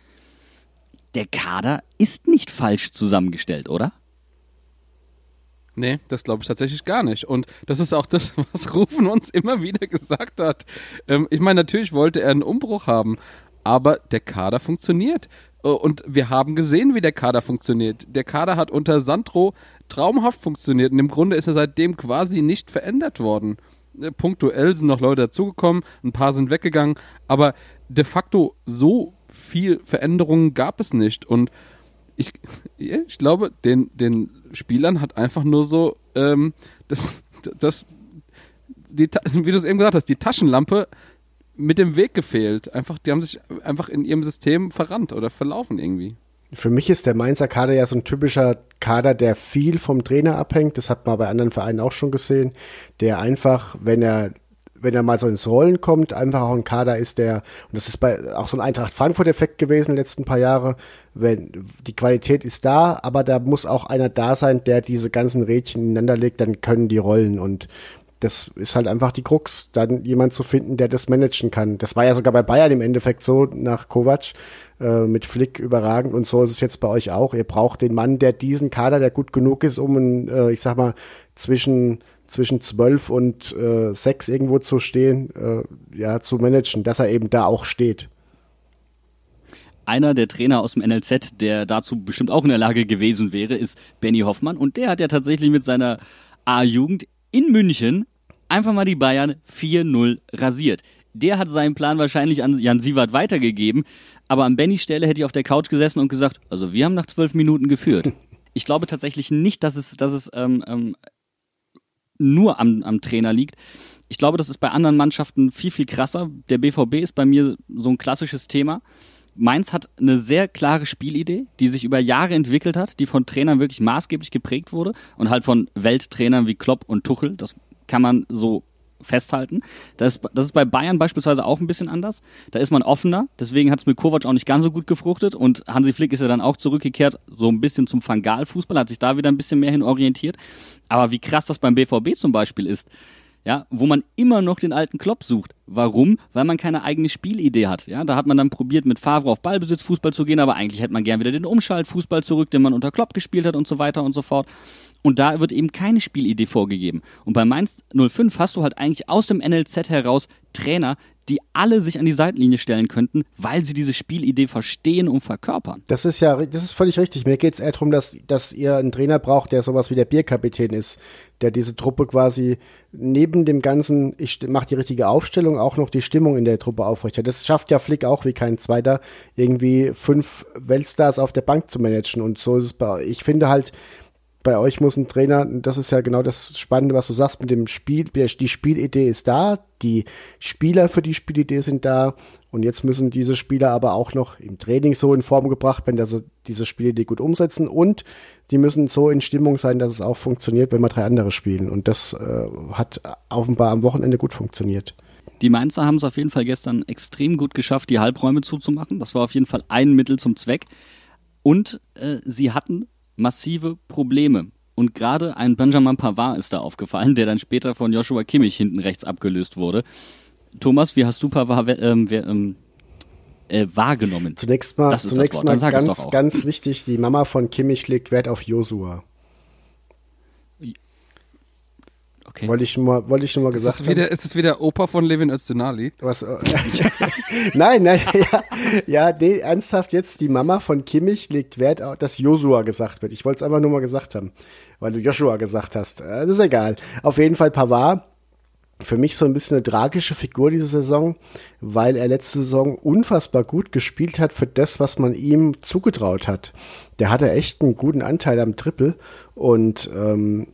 Der Kader ist nicht falsch zusammengestellt, oder? Nee, das glaube ich tatsächlich gar nicht. Und das ist auch das, was Rufen uns immer wieder gesagt hat. Ähm, ich meine, natürlich wollte er einen Umbruch haben, aber der Kader funktioniert. Äh, und wir haben gesehen, wie der Kader funktioniert. Der Kader hat unter Sandro traumhaft funktioniert und im Grunde ist er seitdem quasi nicht verändert worden. Äh, punktuell sind noch Leute dazugekommen, ein paar sind weggegangen, aber de facto so viel Veränderungen gab es nicht. Und ich, ich glaube, den, den Spielern hat einfach nur so ähm, das, das die, wie du es eben gesagt hast, die Taschenlampe mit dem Weg gefehlt. Einfach, die haben sich einfach in ihrem System verrannt oder verlaufen irgendwie. Für mich ist der Mainzer Kader ja so ein typischer Kader, der viel vom Trainer abhängt. Das hat man bei anderen Vereinen auch schon gesehen. Der einfach, wenn er wenn er mal so ins Rollen kommt, einfach auch ein Kader ist, der, und das ist bei auch so ein Eintracht Frankfurt-Effekt gewesen in den letzten paar Jahre, wenn die Qualität ist da, aber da muss auch einer da sein, der diese ganzen Rädchen ineinander legt, dann können die rollen und das ist halt einfach die Krux, dann jemand zu finden, der das managen kann. Das war ja sogar bei Bayern im Endeffekt so nach Kovac äh, mit Flick überragend und so ist es jetzt bei euch auch. Ihr braucht den Mann, der diesen Kader, der gut genug ist, um, ein, äh, ich sag mal, zwischen zwischen zwölf und äh, sechs irgendwo zu stehen, äh, ja, zu managen, dass er eben da auch steht. Einer der Trainer aus dem NLZ, der dazu bestimmt auch in der Lage gewesen wäre, ist Benny Hoffmann. Und der hat ja tatsächlich mit seiner A-Jugend in München einfach mal die Bayern 4-0 rasiert. Der hat seinen Plan wahrscheinlich an Jan Sievert weitergegeben. Aber an Bennys Stelle hätte ich auf der Couch gesessen und gesagt, also wir haben nach zwölf Minuten geführt. Ich glaube tatsächlich nicht, dass es, dass es ähm, ähm, nur am, am Trainer liegt. Ich glaube, das ist bei anderen Mannschaften viel, viel krasser. Der BVB ist bei mir so ein klassisches Thema. Mainz hat eine sehr klare Spielidee, die sich über Jahre entwickelt hat, die von Trainern wirklich maßgeblich geprägt wurde und halt von Welttrainern wie Klopp und Tuchel. Das kann man so festhalten. Das, das ist bei Bayern beispielsweise auch ein bisschen anders. Da ist man offener, deswegen hat es mit Kovac auch nicht ganz so gut gefruchtet und Hansi Flick ist ja dann auch zurückgekehrt, so ein bisschen zum Fangal-Fußball, hat sich da wieder ein bisschen mehr hin orientiert. Aber wie krass das beim BVB zum Beispiel ist, ja, wo man immer noch den alten Klopp sucht. Warum? Weil man keine eigene Spielidee hat. Ja, da hat man dann probiert, mit Favre auf Ballbesitz Fußball zu gehen, aber eigentlich hätte man gern wieder den Umschaltfußball zurück, den man unter Klopp gespielt hat und so weiter und so fort. Und da wird eben keine Spielidee vorgegeben. Und bei Mainz 05 hast du halt eigentlich aus dem NLZ heraus Trainer, die alle sich an die Seitenlinie stellen könnten, weil sie diese Spielidee verstehen und verkörpern. Das ist ja, das ist völlig richtig. Mir geht es eher darum, dass, dass ihr einen Trainer braucht, der sowas wie der Bierkapitän ist, der diese Truppe quasi neben dem ganzen, ich mache die richtige Aufstellung, auch noch die Stimmung in der Truppe aufrechterhält. Das schafft ja Flick auch wie kein Zweiter, irgendwie fünf Weltstars auf der Bank zu managen. Und so ist es bei, ich finde halt, bei euch muss ein Trainer, das ist ja genau das Spannende, was du sagst mit dem Spiel, die Spielidee ist da, die Spieler für die Spielidee sind da und jetzt müssen diese Spieler aber auch noch im Training so in Form gebracht werden, dass sie diese Spielidee gut umsetzen und die müssen so in Stimmung sein, dass es auch funktioniert, wenn wir drei andere spielen und das äh, hat offenbar am Wochenende gut funktioniert. Die Mainzer haben es auf jeden Fall gestern extrem gut geschafft, die Halbräume zuzumachen. Das war auf jeden Fall ein Mittel zum Zweck. Und äh, sie hatten massive Probleme. Und gerade ein Benjamin Pavard ist da aufgefallen, der dann später von Joshua Kimmich hinten rechts abgelöst wurde. Thomas, wie hast du Pavard ähm, ähm, äh, wahrgenommen? Zunächst mal, zunächst mal ganz, ganz wichtig, die Mama von Kimmich legt Wert auf Joshua. Okay. Wollte ich nur mal, wollte ich nur mal gesagt ist wieder, Ist es wieder Opa von Levin Öztunali? Was? Äh, nein, nein, ja, ja, nee, ernsthaft jetzt, die Mama von Kimmich legt Wert auf, dass Joshua gesagt wird. Ich wollte es einfach nur mal gesagt haben, weil du Joshua gesagt hast. Äh, das ist egal. Auf jeden Fall Pavard für mich so ein bisschen eine tragische Figur diese Saison, weil er letzte Saison unfassbar gut gespielt hat für das, was man ihm zugetraut hat. Der hatte echt einen guten Anteil am Triple und ähm,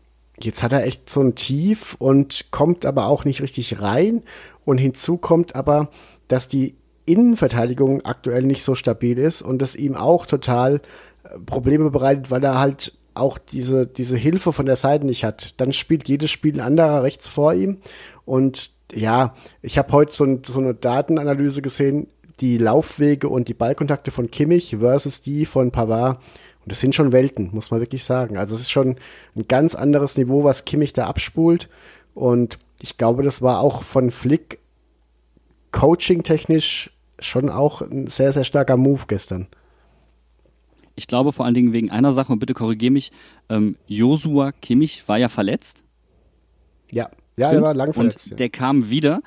jetzt hat er echt so ein Tief und kommt aber auch nicht richtig rein. Und hinzu kommt aber, dass die Innenverteidigung aktuell nicht so stabil ist und das ihm auch total äh, Probleme bereitet, weil er halt auch diese, diese Hilfe von der Seite nicht hat. Dann spielt jedes Spiel ein anderer rechts vor ihm. Und ja, ich habe heute so, so eine Datenanalyse gesehen, die Laufwege und die Ballkontakte von Kimmich versus die von Pavard. Und das sind schon Welten, muss man wirklich sagen. Also es ist schon ein ganz anderes Niveau, was Kimmich da abspult. Und ich glaube, das war auch von Flick coaching-technisch schon auch ein sehr, sehr starker Move gestern. Ich glaube vor allen Dingen wegen einer Sache, und bitte korrigiere mich, ähm, Josua Kimmich war ja verletzt. Ja, ja, Stimmt? er war lang verletzt. Und ja. der kam wieder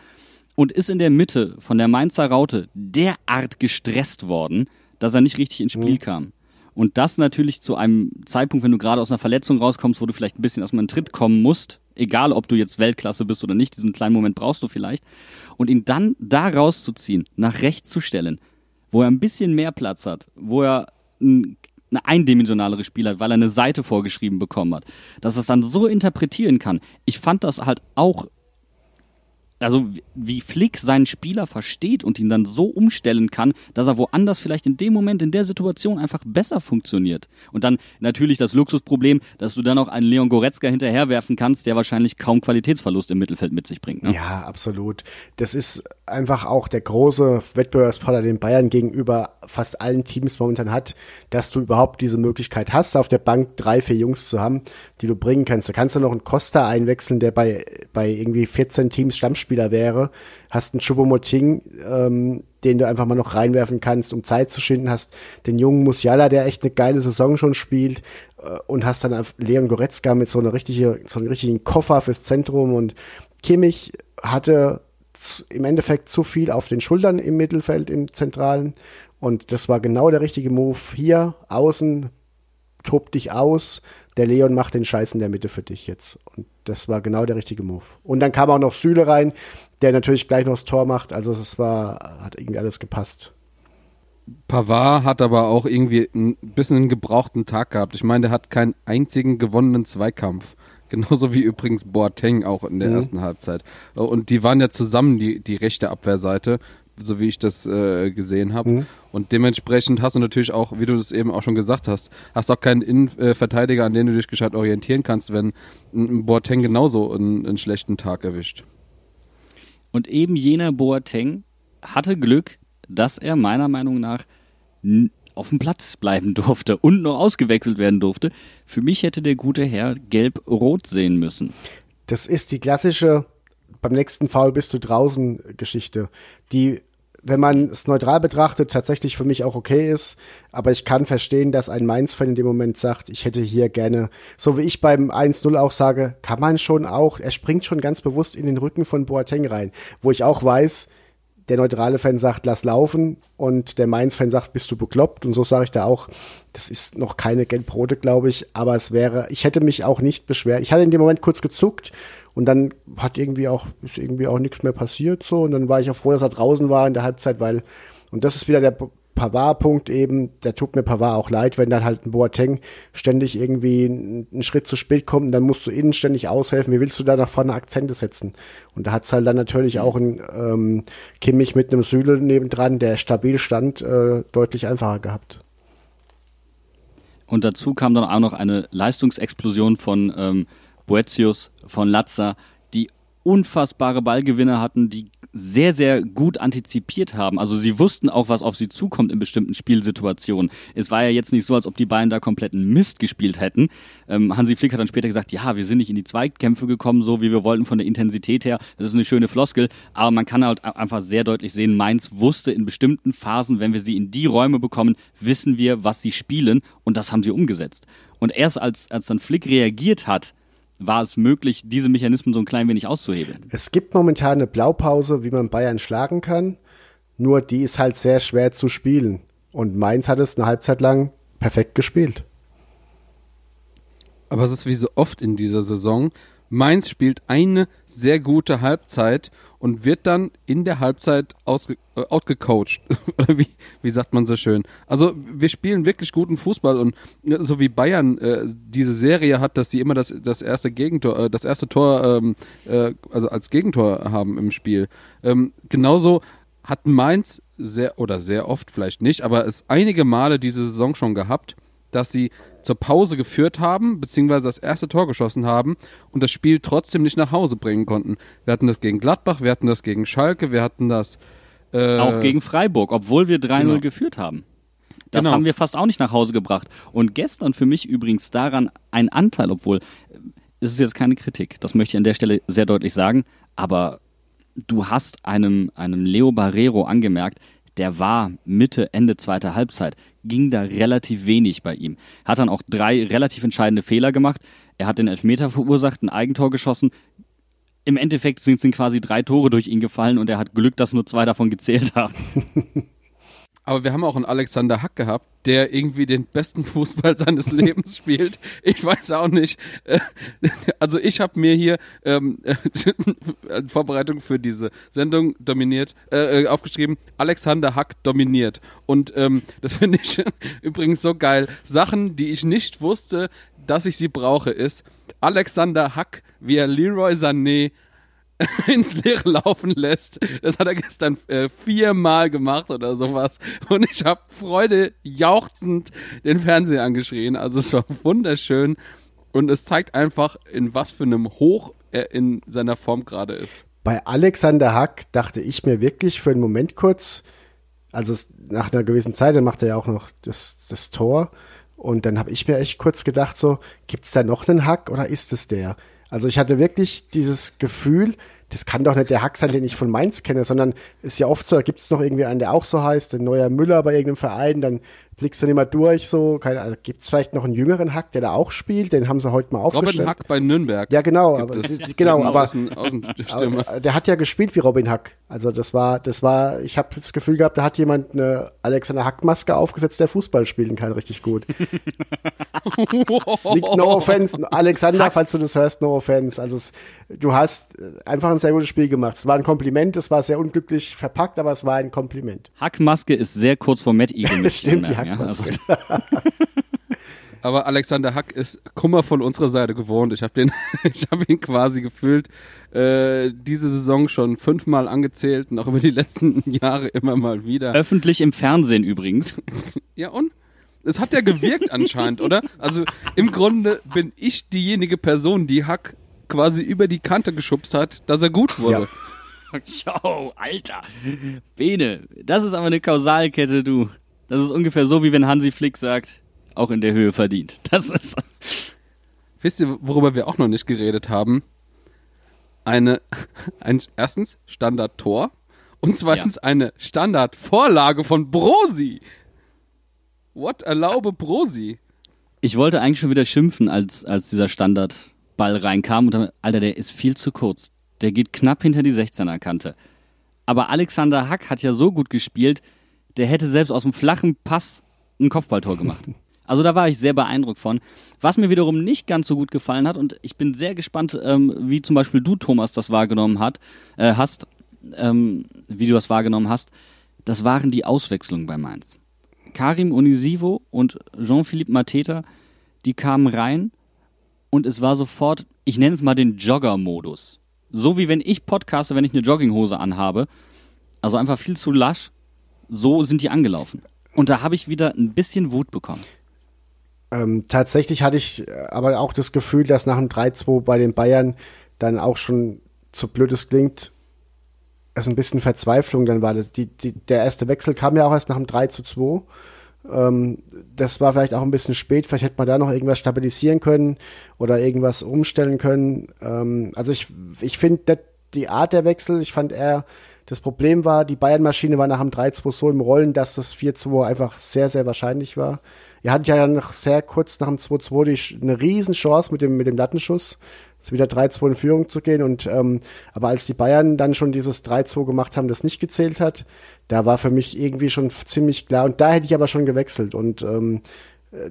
und ist in der Mitte von der Mainzer Raute derart gestresst worden, dass er nicht richtig ins Spiel mhm. kam. Und das natürlich zu einem Zeitpunkt, wenn du gerade aus einer Verletzung rauskommst, wo du vielleicht ein bisschen erstmal in Tritt kommen musst, egal ob du jetzt Weltklasse bist oder nicht, diesen kleinen Moment brauchst du vielleicht. Und ihn dann da rauszuziehen, nach rechts zu stellen, wo er ein bisschen mehr Platz hat, wo er ein, eine eindimensionalere Spiel hat, weil er eine Seite vorgeschrieben bekommen hat, dass es dann so interpretieren kann. Ich fand das halt auch also wie Flick seinen Spieler versteht und ihn dann so umstellen kann, dass er woanders vielleicht in dem Moment, in der Situation einfach besser funktioniert. Und dann natürlich das Luxusproblem, dass du dann auch einen Leon Goretzka hinterherwerfen kannst, der wahrscheinlich kaum Qualitätsverlust im Mittelfeld mit sich bringt. Ne? Ja, absolut. Das ist einfach auch der große Wettbewerbspartner, den Bayern gegenüber fast allen Teams momentan hat, dass du überhaupt diese Möglichkeit hast, auf der Bank drei, vier Jungs zu haben, die du bringen kannst. Da kannst du noch einen Costa einwechseln, der bei, bei irgendwie 14 Teams Stammspieler wäre. Hast einen Choupo-Moting, ähm, den du einfach mal noch reinwerfen kannst, um Zeit zu schinden. Hast den jungen Musiala, der echt eine geile Saison schon spielt. Äh, und hast dann Leon Goretzka mit so einer richtige, so einem richtigen Koffer fürs Zentrum und Kimmich hatte im Endeffekt zu viel auf den Schultern im Mittelfeld, im Zentralen. Und das war genau der richtige Move. Hier, außen, tob dich aus. Der Leon macht den Scheiß in der Mitte für dich jetzt. Und das war genau der richtige Move. Und dann kam auch noch Süle rein, der natürlich gleich noch das Tor macht. Also es war, hat irgendwie alles gepasst. Pavard hat aber auch irgendwie ein bisschen einen gebrauchten Tag gehabt. Ich meine, der hat keinen einzigen gewonnenen Zweikampf. Genauso wie übrigens Boateng auch in der mhm. ersten Halbzeit. Und die waren ja zusammen die, die rechte Abwehrseite, so wie ich das äh, gesehen habe. Mhm. Und dementsprechend hast du natürlich auch, wie du das eben auch schon gesagt hast, hast auch keinen Innenverteidiger, an den du dich gescheit orientieren kannst, wenn ein Boateng genauso einen, einen schlechten Tag erwischt. Und eben jener Boateng hatte Glück, dass er meiner Meinung nach auf dem Platz bleiben durfte und noch ausgewechselt werden durfte. Für mich hätte der gute Herr gelb-rot sehen müssen. Das ist die klassische beim nächsten Foul bist du draußen Geschichte, die wenn man es neutral betrachtet, tatsächlich für mich auch okay ist. Aber ich kann verstehen, dass ein Mainz-Fan in dem Moment sagt, ich hätte hier gerne, so wie ich beim 1-0 auch sage, kann man schon auch, er springt schon ganz bewusst in den Rücken von Boateng rein, wo ich auch weiß, der neutrale Fan sagt, lass laufen und der Mainz-Fan sagt, bist du bekloppt und so sage ich da auch, das ist noch keine Gelb-Rote, glaube ich, aber es wäre, ich hätte mich auch nicht beschwert. Ich hatte in dem Moment kurz gezuckt und dann hat irgendwie auch, ist irgendwie auch nichts mehr passiert so und dann war ich auch froh, dass er draußen war in der Halbzeit, weil, und das ist wieder der Pavard-Punkt eben, der tut mir Pavard auch leid, wenn dann halt ein Boateng ständig irgendwie einen Schritt zu spät kommt dann musst du innen ständig aushelfen. Wie willst du da nach vorne Akzente setzen? Und da hat's halt dann natürlich auch ein ähm, Kimmich mit einem Süle nebendran, der stabil stand, äh, deutlich einfacher gehabt. Und dazu kam dann auch noch eine Leistungsexplosion von ähm, Boetius, von Latza, die unfassbare Ballgewinne hatten, die sehr, sehr gut antizipiert haben. Also sie wussten auch, was auf sie zukommt in bestimmten Spielsituationen. Es war ja jetzt nicht so, als ob die beiden da kompletten Mist gespielt hätten. Ähm, Hansi Flick hat dann später gesagt, ja, wir sind nicht in die Zweikämpfe gekommen, so wie wir wollten von der Intensität her. Das ist eine schöne Floskel, aber man kann halt einfach sehr deutlich sehen, Mainz wusste in bestimmten Phasen, wenn wir sie in die Räume bekommen, wissen wir, was sie spielen und das haben sie umgesetzt. Und erst als, als dann Flick reagiert hat, war es möglich, diese Mechanismen so ein klein wenig auszuhebeln. Es gibt momentan eine Blaupause, wie man Bayern schlagen kann, nur die ist halt sehr schwer zu spielen. Und Mainz hat es eine Halbzeit lang perfekt gespielt. Aber es ist wie so oft in dieser Saison, Mainz spielt eine sehr gute Halbzeit und wird dann in der Halbzeit ausge, äh, outgecoacht. Oder wie, wie sagt man so schön? Also wir spielen wirklich guten Fußball und äh, so wie Bayern äh, diese Serie hat, dass sie immer das, das erste Gegentor, äh, das erste Tor, ähm, äh, also als Gegentor haben im Spiel. Ähm, genauso hat Mainz sehr oder sehr oft vielleicht nicht, aber es einige Male diese Saison schon gehabt, dass sie zur Pause geführt haben, beziehungsweise das erste Tor geschossen haben und das Spiel trotzdem nicht nach Hause bringen konnten. Wir hatten das gegen Gladbach, wir hatten das gegen Schalke, wir hatten das äh, auch gegen Freiburg, obwohl wir 3-0 genau. geführt haben. Das genau. haben wir fast auch nicht nach Hause gebracht. Und gestern für mich übrigens daran ein Anteil, obwohl es ist jetzt keine Kritik, das möchte ich an der Stelle sehr deutlich sagen, aber du hast einem, einem Leo Barrero angemerkt, der war Mitte, Ende zweiter Halbzeit, ging da relativ wenig bei ihm. Hat dann auch drei relativ entscheidende Fehler gemacht. Er hat den Elfmeter verursacht, ein Eigentor geschossen. Im Endeffekt sind, sind quasi drei Tore durch ihn gefallen und er hat Glück, dass nur zwei davon gezählt haben. Aber wir haben auch einen Alexander Hack gehabt, der irgendwie den besten Fußball seines Lebens spielt. Ich weiß auch nicht. Äh, also ich habe mir hier ähm, in Vorbereitung für diese Sendung dominiert, äh, äh, aufgeschrieben, Alexander Hack dominiert. Und ähm, das finde ich übrigens so geil. Sachen, die ich nicht wusste, dass ich sie brauche, ist Alexander Hack wie Leroy Sané ins Leere laufen lässt. Das hat er gestern äh, viermal gemacht oder sowas. Und ich habe Freude jauchzend den Fernseher angeschrien. Also es war wunderschön. Und es zeigt einfach, in was für einem Hoch er in seiner Form gerade ist. Bei Alexander Hack dachte ich mir wirklich für einen Moment kurz, also nach einer gewissen Zeit, dann macht er ja auch noch das, das Tor. Und dann habe ich mir echt kurz gedacht, so, gibt's da noch einen Hack oder ist es der? Also ich hatte wirklich dieses Gefühl, das kann doch nicht der Hack sein, den ich von Mainz kenne, sondern ist ja oft so, da gibt es noch irgendwie einen, der auch so heißt, ein neuer Müller bei irgendeinem Verein, dann blickst du nicht mal durch, so, keine also gibt es vielleicht noch einen jüngeren Hack, der da auch spielt, den haben sie heute mal aufgestellt. Robin Hack bei Nürnberg. Ja, genau, aber, genau, aber, Außen, aber, der hat ja gespielt wie Robin Hack. Also das war, das war, ich habe das Gefühl gehabt, da hat jemand eine Alexander Hack Maske aufgesetzt, der Fußball spielen kann, richtig gut. no offense, Alexander, falls du das hörst, no offense. Also es, du hast einfach ein sehr gutes Spiel gemacht. Es war ein Kompliment, es war sehr unglücklich verpackt, aber es war ein Kompliment. Hackmaske ist sehr kurz vor Matt Eagle. Stimmt, die Hackmaske. Ja, also. aber Alexander Hack ist Kummer von unserer Seite gewohnt. Ich habe habe ihn quasi gefühlt äh, diese Saison schon fünfmal angezählt und auch über die letzten Jahre immer mal wieder. Öffentlich im Fernsehen übrigens. ja und? Es hat ja gewirkt anscheinend, oder? Also im Grunde bin ich diejenige Person, die Hack quasi über die Kante geschubst hat, dass er gut wurde. Ja. Schau, Alter. Bene, das ist aber eine Kausalkette, du. Das ist ungefähr so, wie wenn Hansi Flick sagt, auch in der Höhe verdient. Das ist. Wisst ihr, worüber wir auch noch nicht geredet haben? Eine, ein, erstens Standard-Tor und zweitens ja. eine Standard-Vorlage von Brosi. What erlaube Brosi? Ich wollte eigentlich schon wieder schimpfen, als, als dieser Standardball reinkam und dann, Alter, der ist viel zu kurz. Der geht knapp hinter die 16er Kante. Aber Alexander Hack hat ja so gut gespielt, der hätte selbst aus dem flachen Pass ein Kopfballtor gemacht. Also da war ich sehr beeindruckt von. Was mir wiederum nicht ganz so gut gefallen hat, und ich bin sehr gespannt, ähm, wie zum Beispiel du, Thomas, das wahrgenommen hat, äh, hast, ähm, wie du das wahrgenommen hast, das waren die Auswechslungen bei Mainz. Karim Onisivo und Jean-Philippe Mateta, die kamen rein und es war sofort, ich nenne es mal den Jogger-Modus. So wie wenn ich podcaste, wenn ich eine Jogginghose anhabe. Also einfach viel zu lasch. So sind die angelaufen. Und da habe ich wieder ein bisschen Wut bekommen. Ähm, tatsächlich hatte ich äh, aber auch das Gefühl, dass nach dem 3-2 bei den Bayern dann auch schon, so blöd es klingt, es ein bisschen Verzweiflung dann war. Die, die, der erste Wechsel kam ja auch erst nach dem 3 zu 2. Ähm, das war vielleicht auch ein bisschen spät. Vielleicht hätte man da noch irgendwas stabilisieren können oder irgendwas umstellen können. Ähm, also ich, ich finde die Art der Wechsel, ich fand eher, das Problem war, die Bayern-Maschine war nach dem 3-2 so im Rollen, dass das 4-2 einfach sehr, sehr wahrscheinlich war. Ihr hattet ja noch sehr kurz nach dem 2-2 eine Riesenchance mit dem, mit dem Lattenschuss wieder 3-2 in Führung zu gehen. Und ähm, aber als die Bayern dann schon dieses 3-2 gemacht haben, das nicht gezählt hat, da war für mich irgendwie schon ziemlich klar. Und da hätte ich aber schon gewechselt. Und ähm,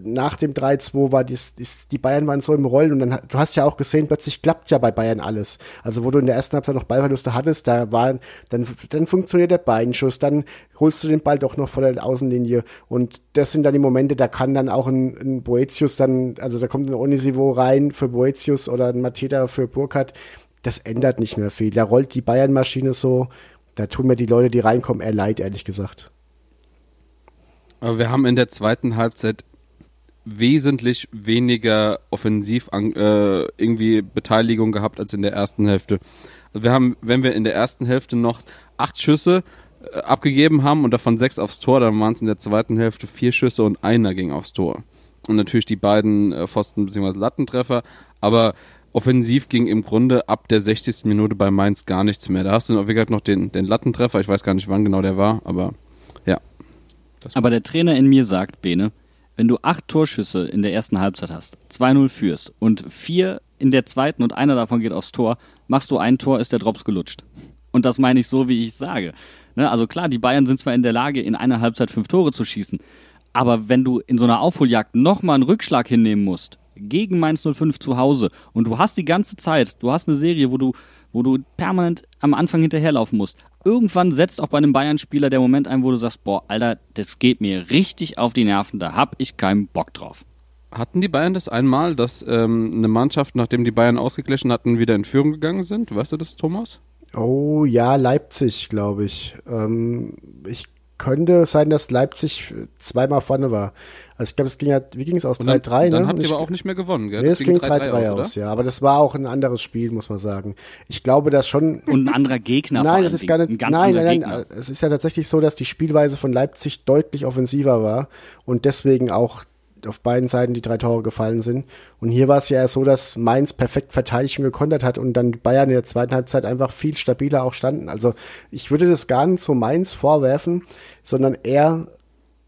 nach dem 3-2 war dies, dies, die Bayern waren so im Rollen und dann du hast ja auch gesehen, plötzlich klappt ja bei Bayern alles. Also wo du in der ersten Halbzeit noch Ballverluste hattest, da war dann dann funktioniert der Beinschuss, dann holst du den Ball doch noch vor der Außenlinie und das sind dann die Momente, da kann dann auch ein, ein Boetius dann, also da kommt ein Onisivo rein für Boetius oder ein Mateta für Burkhardt. Das ändert nicht mehr viel. Da rollt die Bayern-Maschine so, da tun mir die Leute, die reinkommen, eher leid, ehrlich gesagt. Aber wir haben in der zweiten Halbzeit wesentlich weniger offensiv an, äh, irgendwie Beteiligung gehabt als in der ersten Hälfte. Also wir haben, wenn wir in der ersten Hälfte noch acht Schüsse äh, abgegeben haben und davon sechs aufs Tor, dann waren es in der zweiten Hälfte vier Schüsse und einer ging aufs Tor. Und natürlich die beiden äh, Pfosten bzw. Lattentreffer, aber offensiv ging im Grunde ab der 60. Minute bei Mainz gar nichts mehr. Da hast du, wie gesagt, noch den, den Lattentreffer, ich weiß gar nicht, wann genau der war, aber ja. Aber der Trainer in mir sagt, Bene, wenn du acht Torschüsse in der ersten Halbzeit hast, 2-0 führst und vier in der zweiten und einer davon geht aufs Tor, machst du ein Tor, ist der Drops gelutscht. Und das meine ich so, wie ich sage. Ne? Also klar, die Bayern sind zwar in der Lage, in einer Halbzeit fünf Tore zu schießen, aber wenn du in so einer Aufholjagd nochmal einen Rückschlag hinnehmen musst, gegen Mainz 05 zu Hause und du hast die ganze Zeit, du hast eine Serie, wo du, wo du permanent am Anfang hinterherlaufen musst, irgendwann setzt auch bei einem Bayern-Spieler der Moment ein, wo du sagst, boah, Alter, das geht mir richtig auf die Nerven, da hab ich keinen Bock drauf. Hatten die Bayern das einmal, dass ähm, eine Mannschaft, nachdem die Bayern ausgeglichen hatten, wieder in Führung gegangen sind? Weißt du das, Thomas? Oh ja, Leipzig, glaube ich. Ähm, ich könnte sein, dass Leipzig zweimal vorne war. Also ich glaube, es ging ja, wie ging es aus 3-3? Dann, dann ne? habt ihr aber auch nicht mehr gewonnen, gell? Nee, es ging 3-3 aus, aus ja. Aber das war auch ein anderes Spiel, muss man sagen. Ich glaube, dass schon. Und ein anderer Gegner. Nein, es ist gar nicht. Ein ganz nein, nein, nein. Es ist ja tatsächlich so, dass die Spielweise von Leipzig deutlich offensiver war und deswegen auch auf beiden Seiten die drei Tore gefallen sind. Und hier war es ja so, dass Mainz perfekt verteidigt und gekontert hat und dann Bayern in der zweiten Halbzeit einfach viel stabiler auch standen. Also ich würde das gar nicht so Mainz vorwerfen, sondern eher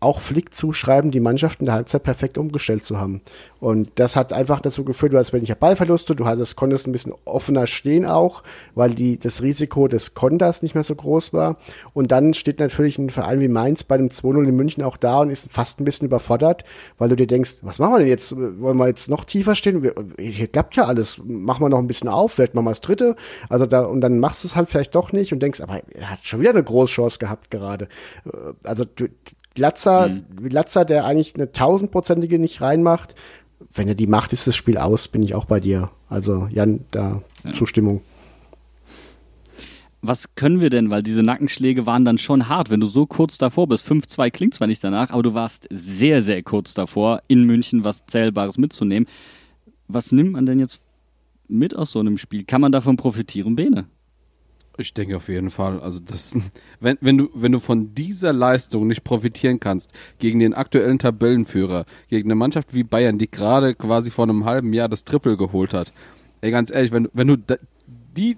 auch Flick zuschreiben, die Mannschaft in der Halbzeit perfekt umgestellt zu haben. Und das hat einfach dazu geführt, du hattest weniger Ballverluste, du hattest, konntest ein bisschen offener stehen auch, weil die, das Risiko des Konters nicht mehr so groß war. Und dann steht natürlich ein Verein wie Mainz bei dem 2-0 in München auch da und ist fast ein bisschen überfordert, weil du dir denkst, was machen wir denn jetzt? Wollen wir jetzt noch tiefer stehen? Hier klappt ja alles. Machen wir noch ein bisschen auf, vielleicht machen wir das dritte. Also da, und dann machst du es halt vielleicht doch nicht und denkst, aber er hat schon wieder eine große Chance gehabt gerade. Also du, Glatzer, mhm. Glatzer, der eigentlich eine tausendprozentige nicht reinmacht, wenn er die macht, ist das Spiel aus, bin ich auch bei dir. Also Jan, da ja. Zustimmung. Was können wir denn, weil diese Nackenschläge waren dann schon hart, wenn du so kurz davor bist. 5-2 klingt zwar nicht danach, aber du warst sehr, sehr kurz davor, in München was Zählbares mitzunehmen. Was nimmt man denn jetzt mit aus so einem Spiel? Kann man davon profitieren, Bene? Ich denke auf jeden Fall. Also das, wenn, wenn du, wenn du von dieser Leistung nicht profitieren kannst gegen den aktuellen Tabellenführer, gegen eine Mannschaft wie Bayern, die gerade quasi vor einem halben Jahr das Triple geholt hat. Ey, ganz ehrlich, wenn, wenn du die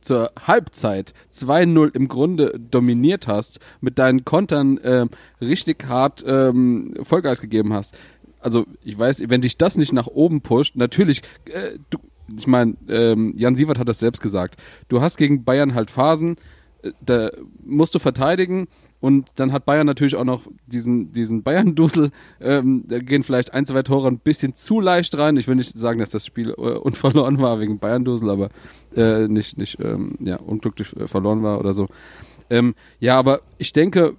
zur Halbzeit 2-0 im Grunde dominiert hast, mit deinen Kontern äh, richtig hart ähm, Vollgas gegeben hast. Also ich weiß, wenn dich das nicht nach oben pusht, natürlich, äh, du, ich meine, ähm, Jan Sievert hat das selbst gesagt. Du hast gegen Bayern halt Phasen, äh, da musst du verteidigen und dann hat Bayern natürlich auch noch diesen, diesen Bayern-Dusel, ähm, da gehen vielleicht ein, zwei Tore ein bisschen zu leicht rein. Ich will nicht sagen, dass das Spiel äh, unverloren war wegen Bayern-Dusel, aber äh, nicht, nicht ähm, ja, unglücklich äh, verloren war oder so. Ähm, ja, aber ich denke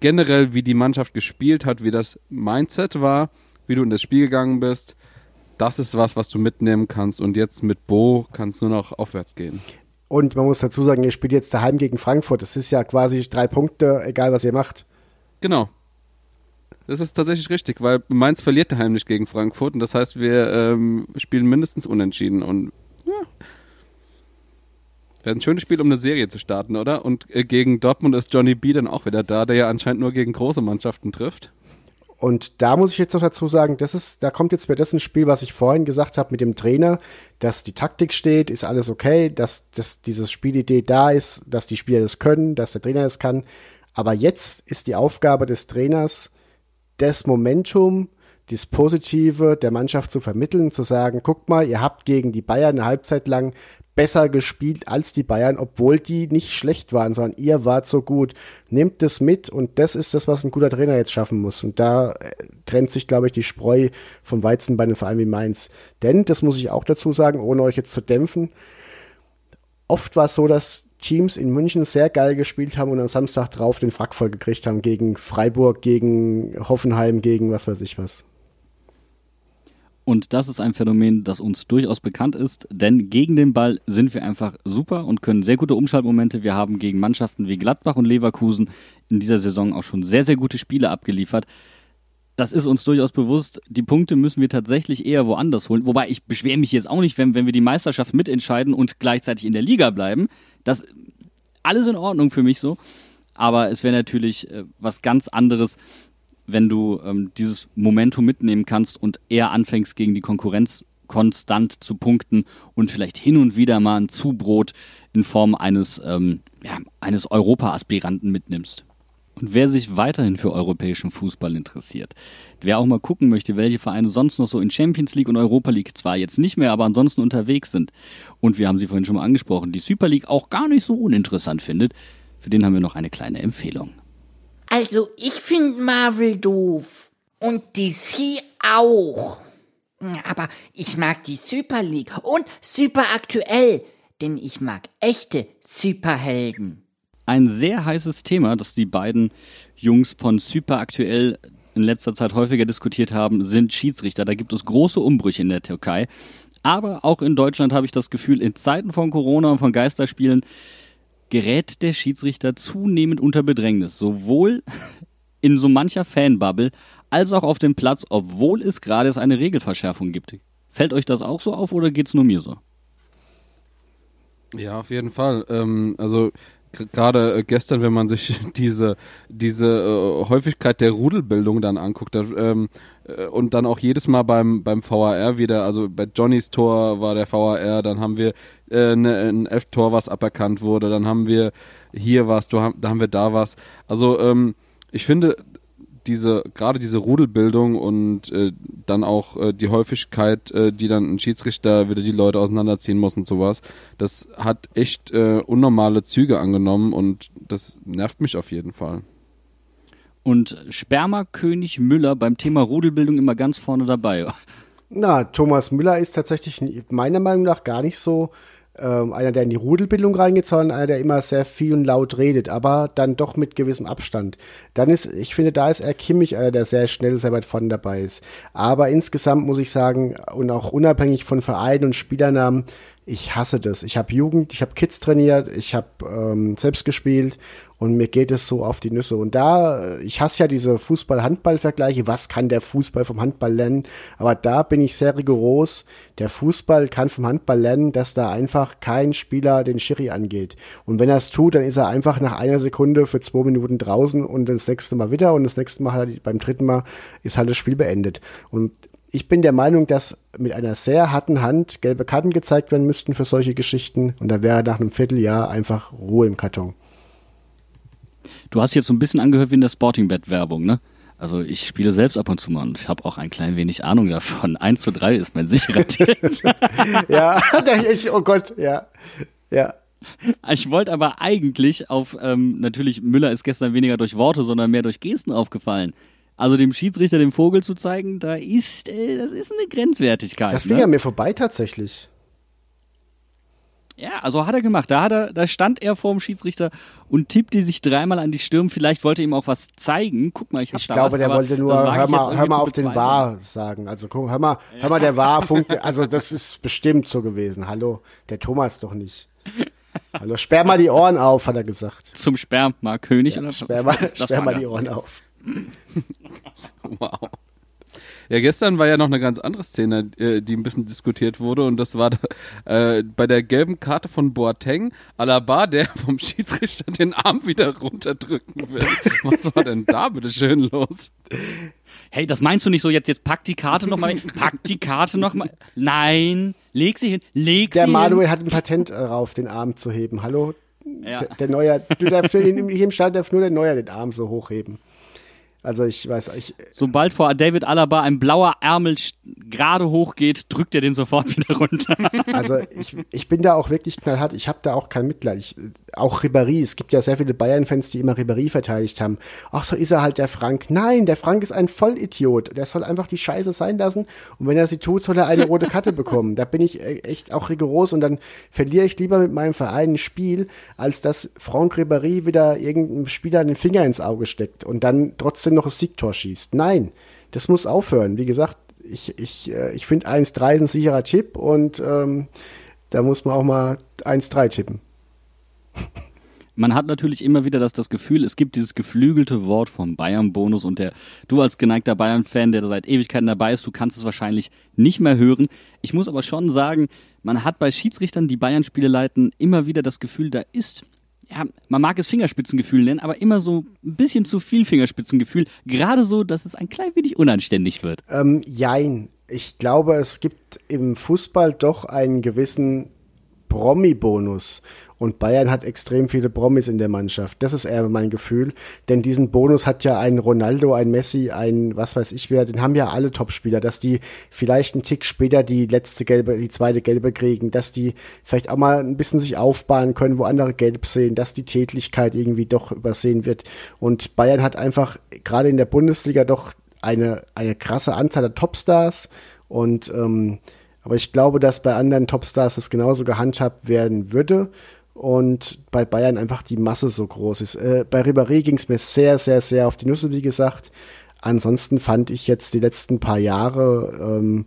generell, wie die Mannschaft gespielt hat, wie das Mindset war, wie du in das Spiel gegangen bist, das ist was, was du mitnehmen kannst. Und jetzt mit Bo kann es nur noch aufwärts gehen. Und man muss dazu sagen, ihr spielt jetzt daheim gegen Frankfurt. Das ist ja quasi drei Punkte, egal was ihr macht. Genau. Das ist tatsächlich richtig, weil Mainz verliert daheim nicht gegen Frankfurt und das heißt, wir ähm, spielen mindestens unentschieden und ja. Wäre ein schönes Spiel, um eine Serie zu starten, oder? Und äh, gegen Dortmund ist Johnny B dann auch wieder da, der ja anscheinend nur gegen große Mannschaften trifft. Und da muss ich jetzt noch dazu sagen, das ist, da kommt jetzt das ein Spiel, was ich vorhin gesagt habe mit dem Trainer, dass die Taktik steht, ist alles okay, dass, dass dieses Spielidee da ist, dass die Spieler das können, dass der Trainer das kann. Aber jetzt ist die Aufgabe des Trainers, das Momentum, das Positive der Mannschaft zu vermitteln, zu sagen, guckt mal, ihr habt gegen die Bayern eine Halbzeit lang besser gespielt als die Bayern, obwohl die nicht schlecht waren, sondern ihr wart so gut. Nehmt das mit und das ist das, was ein guter Trainer jetzt schaffen muss. Und da äh, trennt sich, glaube ich, die Spreu vom Weizen bei einem Verein wie Mainz. Denn, das muss ich auch dazu sagen, ohne euch jetzt zu dämpfen, oft war es so, dass Teams in München sehr geil gespielt haben und am Samstag drauf den Frack voll gekriegt haben gegen Freiburg, gegen Hoffenheim, gegen was weiß ich was. Und das ist ein Phänomen, das uns durchaus bekannt ist, denn gegen den Ball sind wir einfach super und können sehr gute Umschaltmomente. Wir haben gegen Mannschaften wie Gladbach und Leverkusen in dieser Saison auch schon sehr, sehr gute Spiele abgeliefert. Das ist uns durchaus bewusst. Die Punkte müssen wir tatsächlich eher woanders holen. Wobei ich beschwere mich jetzt auch nicht, wenn, wenn wir die Meisterschaft mitentscheiden und gleichzeitig in der Liga bleiben. Das alles in Ordnung für mich so. Aber es wäre natürlich äh, was ganz anderes, wenn du ähm, dieses Momentum mitnehmen kannst und eher anfängst gegen die Konkurrenz konstant zu punkten und vielleicht hin und wieder mal ein Zubrot in Form eines, ähm, ja, eines Europa-Aspiranten mitnimmst. Und wer sich weiterhin für europäischen Fußball interessiert, wer auch mal gucken möchte, welche Vereine sonst noch so in Champions League und Europa League zwar jetzt nicht mehr, aber ansonsten unterwegs sind, und wir haben sie vorhin schon mal angesprochen, die Super League auch gar nicht so uninteressant findet, für den haben wir noch eine kleine Empfehlung. Also ich finde Marvel doof. Und DC auch. Aber ich mag die Super League und Super Aktuell, denn ich mag echte Superhelden. Ein sehr heißes Thema, das die beiden Jungs von Super Aktuell in letzter Zeit häufiger diskutiert haben, sind Schiedsrichter. Da gibt es große Umbrüche in der Türkei. Aber auch in Deutschland habe ich das Gefühl, in Zeiten von Corona und von Geisterspielen gerät der Schiedsrichter zunehmend unter Bedrängnis, sowohl in so mancher Fanbubble als auch auf dem Platz, obwohl es gerade eine Regelverschärfung gibt. Fällt euch das auch so auf oder geht es nur mir so? Ja, auf jeden Fall. Ähm, also gerade äh, gestern, wenn man sich diese diese äh, Häufigkeit der Rudelbildung dann anguckt da, ähm, äh, und dann auch jedes Mal beim beim VAR wieder, also bei Johnnys Tor war der VAR, dann haben wir äh, ne, ein F-Tor, was aberkannt wurde, dann haben wir hier was, da haben wir da was. Also ähm, ich finde, diese gerade diese Rudelbildung und äh, dann auch äh, die Häufigkeit, äh, die dann ein Schiedsrichter wieder die Leute auseinanderziehen muss und sowas, das hat echt äh, unnormale Züge angenommen und das nervt mich auf jeden Fall. Und Spermakönig Müller beim Thema Rudelbildung immer ganz vorne dabei. Na, Thomas Müller ist tatsächlich meiner Meinung nach gar nicht so ähm, einer, der in die Rudelbildung reingeht, sondern einer, der immer sehr viel und laut redet, aber dann doch mit gewissem Abstand. Dann ist, ich finde, da ist er Kimmich einer, der sehr schnell, sehr weit vorne dabei ist. Aber insgesamt muss ich sagen, und auch unabhängig von Vereinen und Spielernamen, ich hasse das. Ich habe Jugend, ich habe Kids trainiert, ich habe ähm, selbst gespielt und mir geht es so auf die Nüsse. Und da, ich hasse ja diese Fußball-Handball-Vergleiche. Was kann der Fußball vom Handball lernen? Aber da bin ich sehr rigoros. Der Fußball kann vom Handball lernen, dass da einfach kein Spieler den Schiri angeht. Und wenn er es tut, dann ist er einfach nach einer Sekunde für zwei Minuten draußen und das nächste Mal wieder und das nächste Mal halt beim dritten Mal ist halt das Spiel beendet. Und ich bin der Meinung, dass mit einer sehr harten Hand gelbe Karten gezeigt werden müssten für solche Geschichten und da wäre nach einem Vierteljahr einfach Ruhe im Karton. Du hast jetzt so ein bisschen angehört wie in der Sporting-Bet-Werbung, ne? Also ich spiele selbst ab und zu mal und ich habe auch ein klein wenig Ahnung davon. 1 zu 3 ist mein sicherer Tipp. ja, ich, oh Gott, ja. Ja. Ich wollte aber eigentlich auf, ähm, natürlich, Müller ist gestern weniger durch Worte, sondern mehr durch Gesten aufgefallen. Also dem Schiedsrichter den Vogel zu zeigen, da ist, äh, das ist eine Grenzwertigkeit. Das ging ne? an mir vorbei tatsächlich. Ja, also hat er gemacht. Da, hat er, da stand er vor dem Schiedsrichter und tippte sich dreimal an die Stirn. Vielleicht wollte er ihm auch was zeigen. Guck mal, ich habe da glaube, was, der wollte nur, hör mal, hör mal auf den War sagen. Also guck, hör mal, hör mal, der War funkt, also das ist bestimmt so gewesen. Hallo, der Thomas doch nicht. Hallo, sperr mal die Ohren auf, hat er gesagt. Zum Sperma-König ja, oder Sperr mal, sperr mal die Ohren auf. wow. Ja, gestern war ja noch eine ganz andere Szene, äh, die ein bisschen diskutiert wurde und das war äh, bei der gelben Karte von Boateng, Alaba, der vom Schiedsrichter den Arm wieder runterdrücken will. Was war denn da bitte schön los? Hey, das meinst du nicht so jetzt, jetzt pack die Karte nochmal, pack die Karte nochmal. Nein, leg sie hin, leg der sie Manuel hin. hat ein Patent darauf, den Arm zu heben. Hallo? Ja. Der, der Neuer, du darfst, hier im Stall darf nur der Neuer den Arm so hochheben. Also ich weiß, ich. Sobald vor David Alaba ein blauer Ärmel gerade hochgeht, drückt er den sofort wieder runter. Also ich, ich bin da auch wirklich knallhart. Ich habe da auch kein Mitleid. Ich, auch Ribéry. Es gibt ja sehr viele Bayern-Fans, die immer Ribéry verteidigt haben. Ach, so ist er halt der Frank. Nein, der Frank ist ein Vollidiot. Der soll einfach die Scheiße sein lassen. Und wenn er sie tut, soll er eine rote Karte bekommen. Da bin ich äh, echt auch rigoros und dann verliere ich lieber mit meinem Verein ein Spiel, als dass Franck Ribéry wieder irgendeinem Spieler den Finger ins Auge steckt und dann trotzdem noch ein Siegtor schießt. Nein, das muss aufhören. Wie gesagt, ich, ich, äh, ich finde 1-3 ein sicherer Tipp und ähm, da muss man auch mal 1-3 tippen. Man hat natürlich immer wieder das, das Gefühl, es gibt dieses geflügelte Wort vom Bayern-Bonus und der, du als geneigter Bayern-Fan, der seit Ewigkeiten dabei ist, du kannst es wahrscheinlich nicht mehr hören. Ich muss aber schon sagen, man hat bei Schiedsrichtern, die Bayern-Spiele leiten, immer wieder das Gefühl, da ist ja, man mag es Fingerspitzengefühl nennen, aber immer so ein bisschen zu viel Fingerspitzengefühl. Gerade so, dass es ein klein wenig unanständig wird. Ähm, jein. Ich glaube, es gibt im Fußball doch einen gewissen Promi-Bonus. Und Bayern hat extrem viele Promis in der Mannschaft. Das ist eher mein Gefühl. Denn diesen Bonus hat ja ein Ronaldo, ein Messi, ein was weiß ich wer, den haben ja alle Topspieler, dass die vielleicht einen Tick später die letzte gelbe, die zweite gelbe kriegen, dass die vielleicht auch mal ein bisschen sich aufbauen können, wo andere gelb sehen, dass die Tätigkeit irgendwie doch übersehen wird. Und Bayern hat einfach gerade in der Bundesliga doch eine, eine krasse Anzahl der Topstars und ähm, aber ich glaube, dass bei anderen Topstars das genauso gehandhabt werden würde und bei Bayern einfach die Masse so groß ist. Äh, bei Ribéry ging es mir sehr, sehr, sehr auf die Nüsse, wie gesagt. Ansonsten fand ich jetzt die letzten paar Jahre, ähm,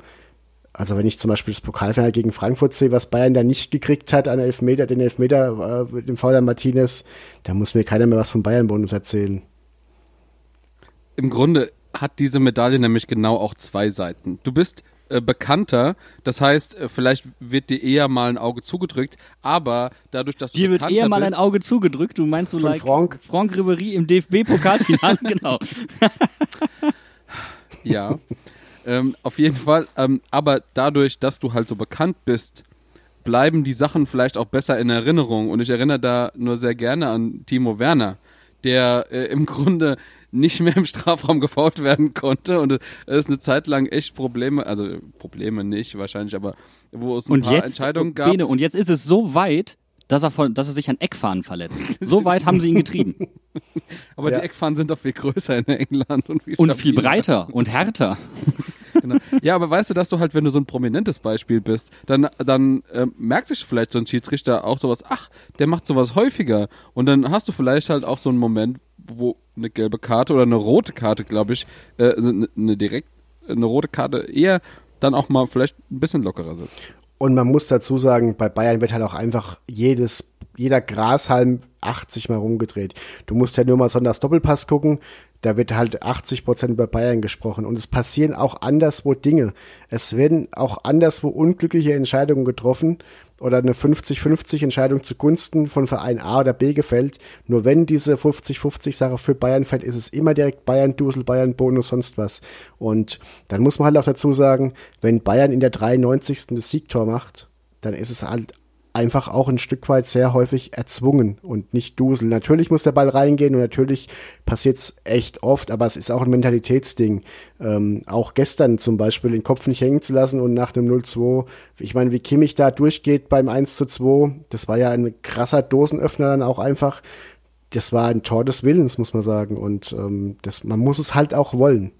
also wenn ich zum Beispiel das Pokalfinale gegen Frankfurt sehe, was Bayern da nicht gekriegt hat an Elfmeter, den Elfmeter äh, mit dem Fauler Martinez, da muss mir keiner mehr was vom Bayern-Bonus erzählen. Im Grunde hat diese Medaille nämlich genau auch zwei Seiten. Du bist äh, bekannter. Das heißt, äh, vielleicht wird dir eher mal ein Auge zugedrückt, aber dadurch, dass du Dir wird eher mal ein Auge zugedrückt. Du meinst so like Franck, Franck Ribéry im DFB-Pokalfinale, genau. ja, ähm, auf jeden Fall. Ähm, aber dadurch, dass du halt so bekannt bist, bleiben die Sachen vielleicht auch besser in Erinnerung. Und ich erinnere da nur sehr gerne an Timo Werner, der äh, im Grunde nicht mehr im Strafraum gefault werden konnte und es eine Zeit lang echt Probleme, also Probleme nicht wahrscheinlich, aber wo es ein und paar jetzt, Entscheidungen gab. Bene, und jetzt ist es so weit, dass er, von, dass er sich an Eckfahnen verletzt. So weit haben sie ihn getrieben. aber Ja. die Eckfahnen sind doch viel größer in England und viel, Und viel breiter und härter. Genau. Ja, aber weißt du, dass du halt, wenn du so ein prominentes Beispiel bist, dann, dann äh, merkt sich vielleicht so ein Schiedsrichter auch sowas, ach, der macht sowas häufiger. Und dann hast du vielleicht halt auch so einen Moment, wo eine gelbe Karte oder eine rote Karte, glaube ich, äh, also eine, eine direkt, eine rote Karte eher dann auch mal vielleicht ein bisschen lockerer sitzt. Und man muss dazu sagen, bei Bayern wird halt auch einfach jedes, jeder Grashalm 80 mal rumgedreht. Du musst ja nur mal sonntags Doppelpass gucken, da wird halt 80 Prozent über Bayern gesprochen. Und es passieren auch anderswo Dinge. Es werden auch anderswo unglückliche Entscheidungen getroffen oder eine 50-50 Entscheidung zugunsten von Verein A oder B gefällt. Nur wenn diese 50-50 Sache für Bayern fällt, ist es immer direkt Bayern Dusel, Bayern Bonus, sonst was. Und dann muss man halt auch dazu sagen, wenn Bayern in der 93. das Siegtor macht, dann ist es halt einfach auch ein Stück weit sehr häufig erzwungen und nicht Dusel. Natürlich muss der Ball reingehen und natürlich passiert es echt oft, aber es ist auch ein Mentalitätsding. Ähm, auch gestern zum Beispiel den Kopf nicht hängen zu lassen und nach einem 0-2, ich meine, wie Kimmich da durchgeht beim 1-2, das war ja ein krasser Dosenöffner dann auch einfach. Das war ein Tor des Willens, muss man sagen. Und ähm, das, man muss es halt auch wollen.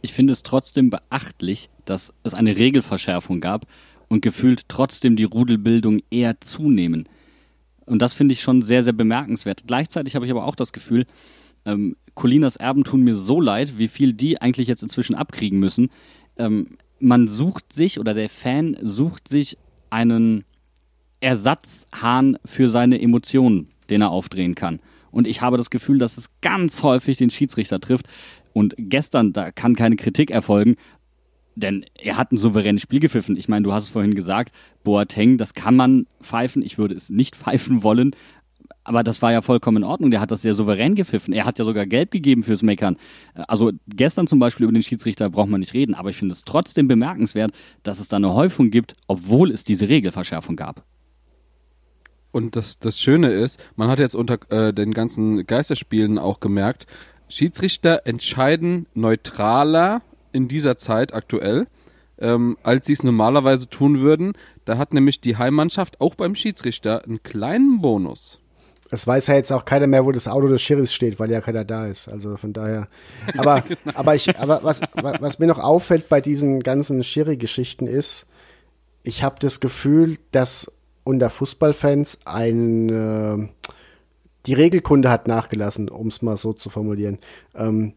Ich finde es trotzdem beachtlich, dass es eine Regelverschärfung gab und gefühlt trotzdem die Rudelbildung eher zunehmen. Und das finde ich schon sehr, sehr bemerkenswert. Gleichzeitig habe ich aber auch das Gefühl, ähm, Colinas Erben tun mir so leid, wie viel die eigentlich jetzt inzwischen abkriegen müssen. Ähm, man sucht sich oder der Fan sucht sich einen Ersatzhahn für seine Emotionen, den er aufdrehen kann. Und ich habe das Gefühl, dass es ganz häufig den Schiedsrichter trifft. Und gestern, da kann keine Kritik erfolgen, denn er hat ein souveränes Spiel gepfiffen. Ich meine, du hast es vorhin gesagt, Boateng, das kann man pfeifen. Ich würde es nicht pfeifen wollen. Aber das war ja vollkommen in Ordnung. Der hat das sehr souverän gepfiffen. Er hat ja sogar gelb gegeben fürs Meckern. Also gestern zum Beispiel über den Schiedsrichter braucht man nicht reden. Aber ich finde es trotzdem bemerkenswert, dass es da eine Häufung gibt, obwohl es diese Regelverschärfung gab. Und das, das Schöne ist, man hat jetzt unter äh, den ganzen Geisterspielen auch gemerkt, Schiedsrichter entscheiden neutraler in dieser Zeit aktuell, ähm, als sie es normalerweise tun würden. Da hat nämlich die Heimmannschaft auch beim Schiedsrichter einen kleinen Bonus. Es weiß ja jetzt auch keiner mehr, wo das Auto des Sheriffs steht, weil ja keiner da ist. Also von daher. Aber, genau. aber ich, aber was, was mir noch auffällt bei diesen ganzen Schiri-Geschichten ist, ich habe das Gefühl, dass unter Fußballfans ein, äh, die Regelkunde hat nachgelassen, um es mal so zu formulieren. Ähm,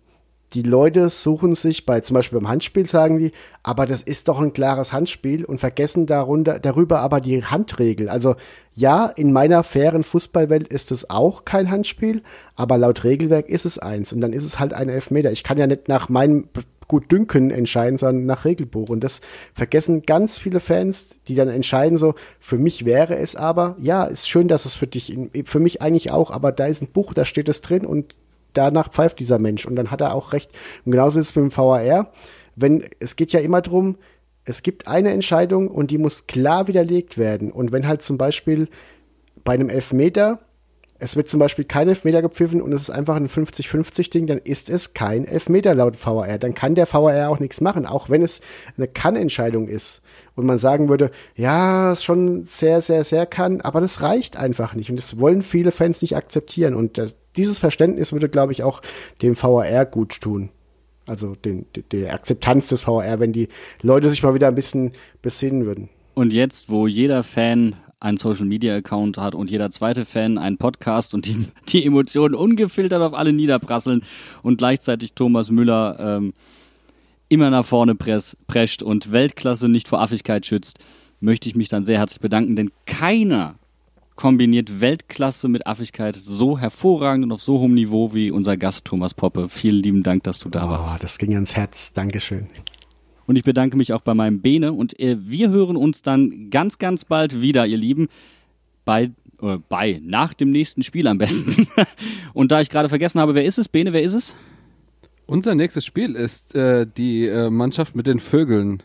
die Leute suchen sich bei, zum Beispiel beim Handspiel sagen die, aber das ist doch ein klares Handspiel und vergessen darunter, darüber aber die Handregel. Also ja, in meiner fairen Fußballwelt ist es auch kein Handspiel, aber laut Regelwerk ist es eins und dann ist es halt ein Elfmeter. Ich kann ja nicht nach meinem gut Dünken entscheiden, sondern nach Regelbuch. Und das vergessen ganz viele Fans, die dann entscheiden so, für mich wäre es aber, ja, ist schön, dass es für dich, für mich eigentlich auch, aber da ist ein Buch, da steht es drin und danach pfeift dieser Mensch und dann hat er auch recht. Und genauso ist es mit dem VAR. Wenn, es geht ja immer drum, es gibt eine Entscheidung und die muss klar widerlegt werden. Und wenn halt zum Beispiel bei einem Elfmeter, es wird zum Beispiel kein Elfmeter gepfiffen und es ist einfach ein 50-50-Ding, dann ist es kein Elfmeter laut VAR. Dann kann der VAR auch nichts machen, auch wenn es eine Kann-Entscheidung ist. Und man sagen würde, ja, es schon sehr, sehr, sehr kann, aber das reicht einfach nicht. Und das wollen viele Fans nicht akzeptieren. Und das, dieses Verständnis würde, glaube ich, auch dem VAR gut tun. Also den, der Akzeptanz des VAR, wenn die Leute sich mal wieder ein bisschen besinnen würden. Und jetzt, wo jeder Fan einen Social Media Account hat und jeder zweite Fan einen Podcast und die, die Emotionen ungefiltert auf alle niederprasseln und gleichzeitig Thomas Müller ähm, immer nach vorne press, prescht und Weltklasse nicht vor Affigkeit schützt, möchte ich mich dann sehr herzlich bedanken, denn keiner kombiniert Weltklasse mit Affigkeit so hervorragend und auf so hohem Niveau wie unser Gast Thomas Poppe. Vielen lieben Dank, dass du da oh, warst. Das ging ans Herz. Dankeschön. Und ich bedanke mich auch bei meinem Bene und äh, wir hören uns dann ganz, ganz bald wieder, ihr Lieben, bei, äh, bei, nach dem nächsten Spiel am besten. und da ich gerade vergessen habe, wer ist es? Bene, wer ist es? Unser nächstes Spiel ist äh, die äh, Mannschaft mit den Vögeln.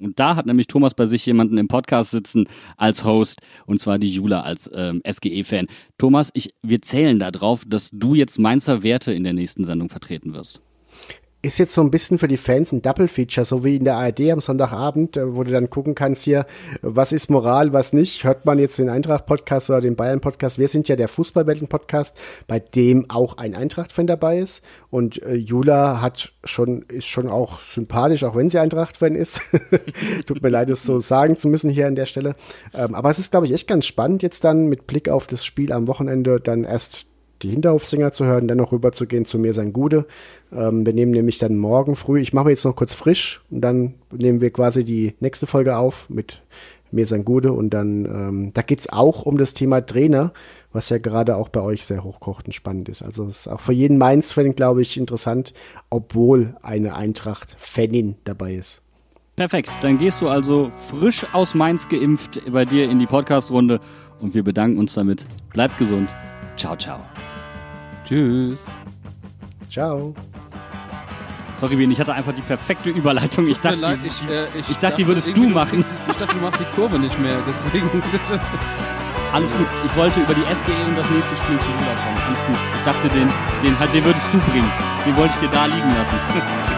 Und da hat nämlich Thomas bei sich jemanden im Podcast sitzen als Host, und zwar die Jula als ähm, SGE-Fan. Thomas, ich, wir zählen darauf, dass du jetzt Mainzer Werte in der nächsten Sendung vertreten wirst ist jetzt so ein bisschen für die Fans ein Double-Feature, so wie in der ARD am Sonntagabend, äh, wo du dann gucken kannst hier, was ist Moral, was nicht. Hört man jetzt den Eintracht-Podcast oder den Bayern-Podcast? Wir sind ja der Fußballwelten-Podcast, bei dem auch ein Eintracht-Fan dabei ist. Und äh, Jula hat schon, ist schon auch sympathisch, auch wenn sie Eintracht-Fan ist. Tut mir leid, es so sagen zu müssen hier an der Stelle. Ähm, aber es ist, glaube ich, echt ganz spannend, jetzt dann mit Blick auf das Spiel am Wochenende dann erst die Hinterhofsinger zu hören, dann noch rüber zu gehen zu mir sein Gude. Ähm, wir nehmen nämlich dann morgen früh, ich mache jetzt noch kurz frisch und dann nehmen wir quasi die nächste Folge auf mit mir sein Gude und dann, ähm, da geht's auch um das Thema Trainer, was ja gerade auch bei euch sehr hochkocht und spannend ist. Also ist auch für jeden Mainz-Fan, glaube ich, interessant, obwohl eine Eintracht-Fanin dabei ist. Perfekt, dann gehst du also frisch aus Mainz geimpft bei dir in die Podcast-Runde und wir bedanken uns damit. Bleibt gesund. Ciao, ciao. Tschüss. Ciao. Sorry, Wien, ich hatte einfach die perfekte Überleitung. Ich dachte, leid, ich, äh, ich, ich, dachte, die würdest du machen. ich dachte, du machst die Kurve nicht mehr, deswegen. Alles gut. Ich wollte über die SGE und das nächste Spiel zu kommen. Alles gut. Ich dachte, den, den, halt, den würdest du bringen. Den wollte ich dir da liegen lassen.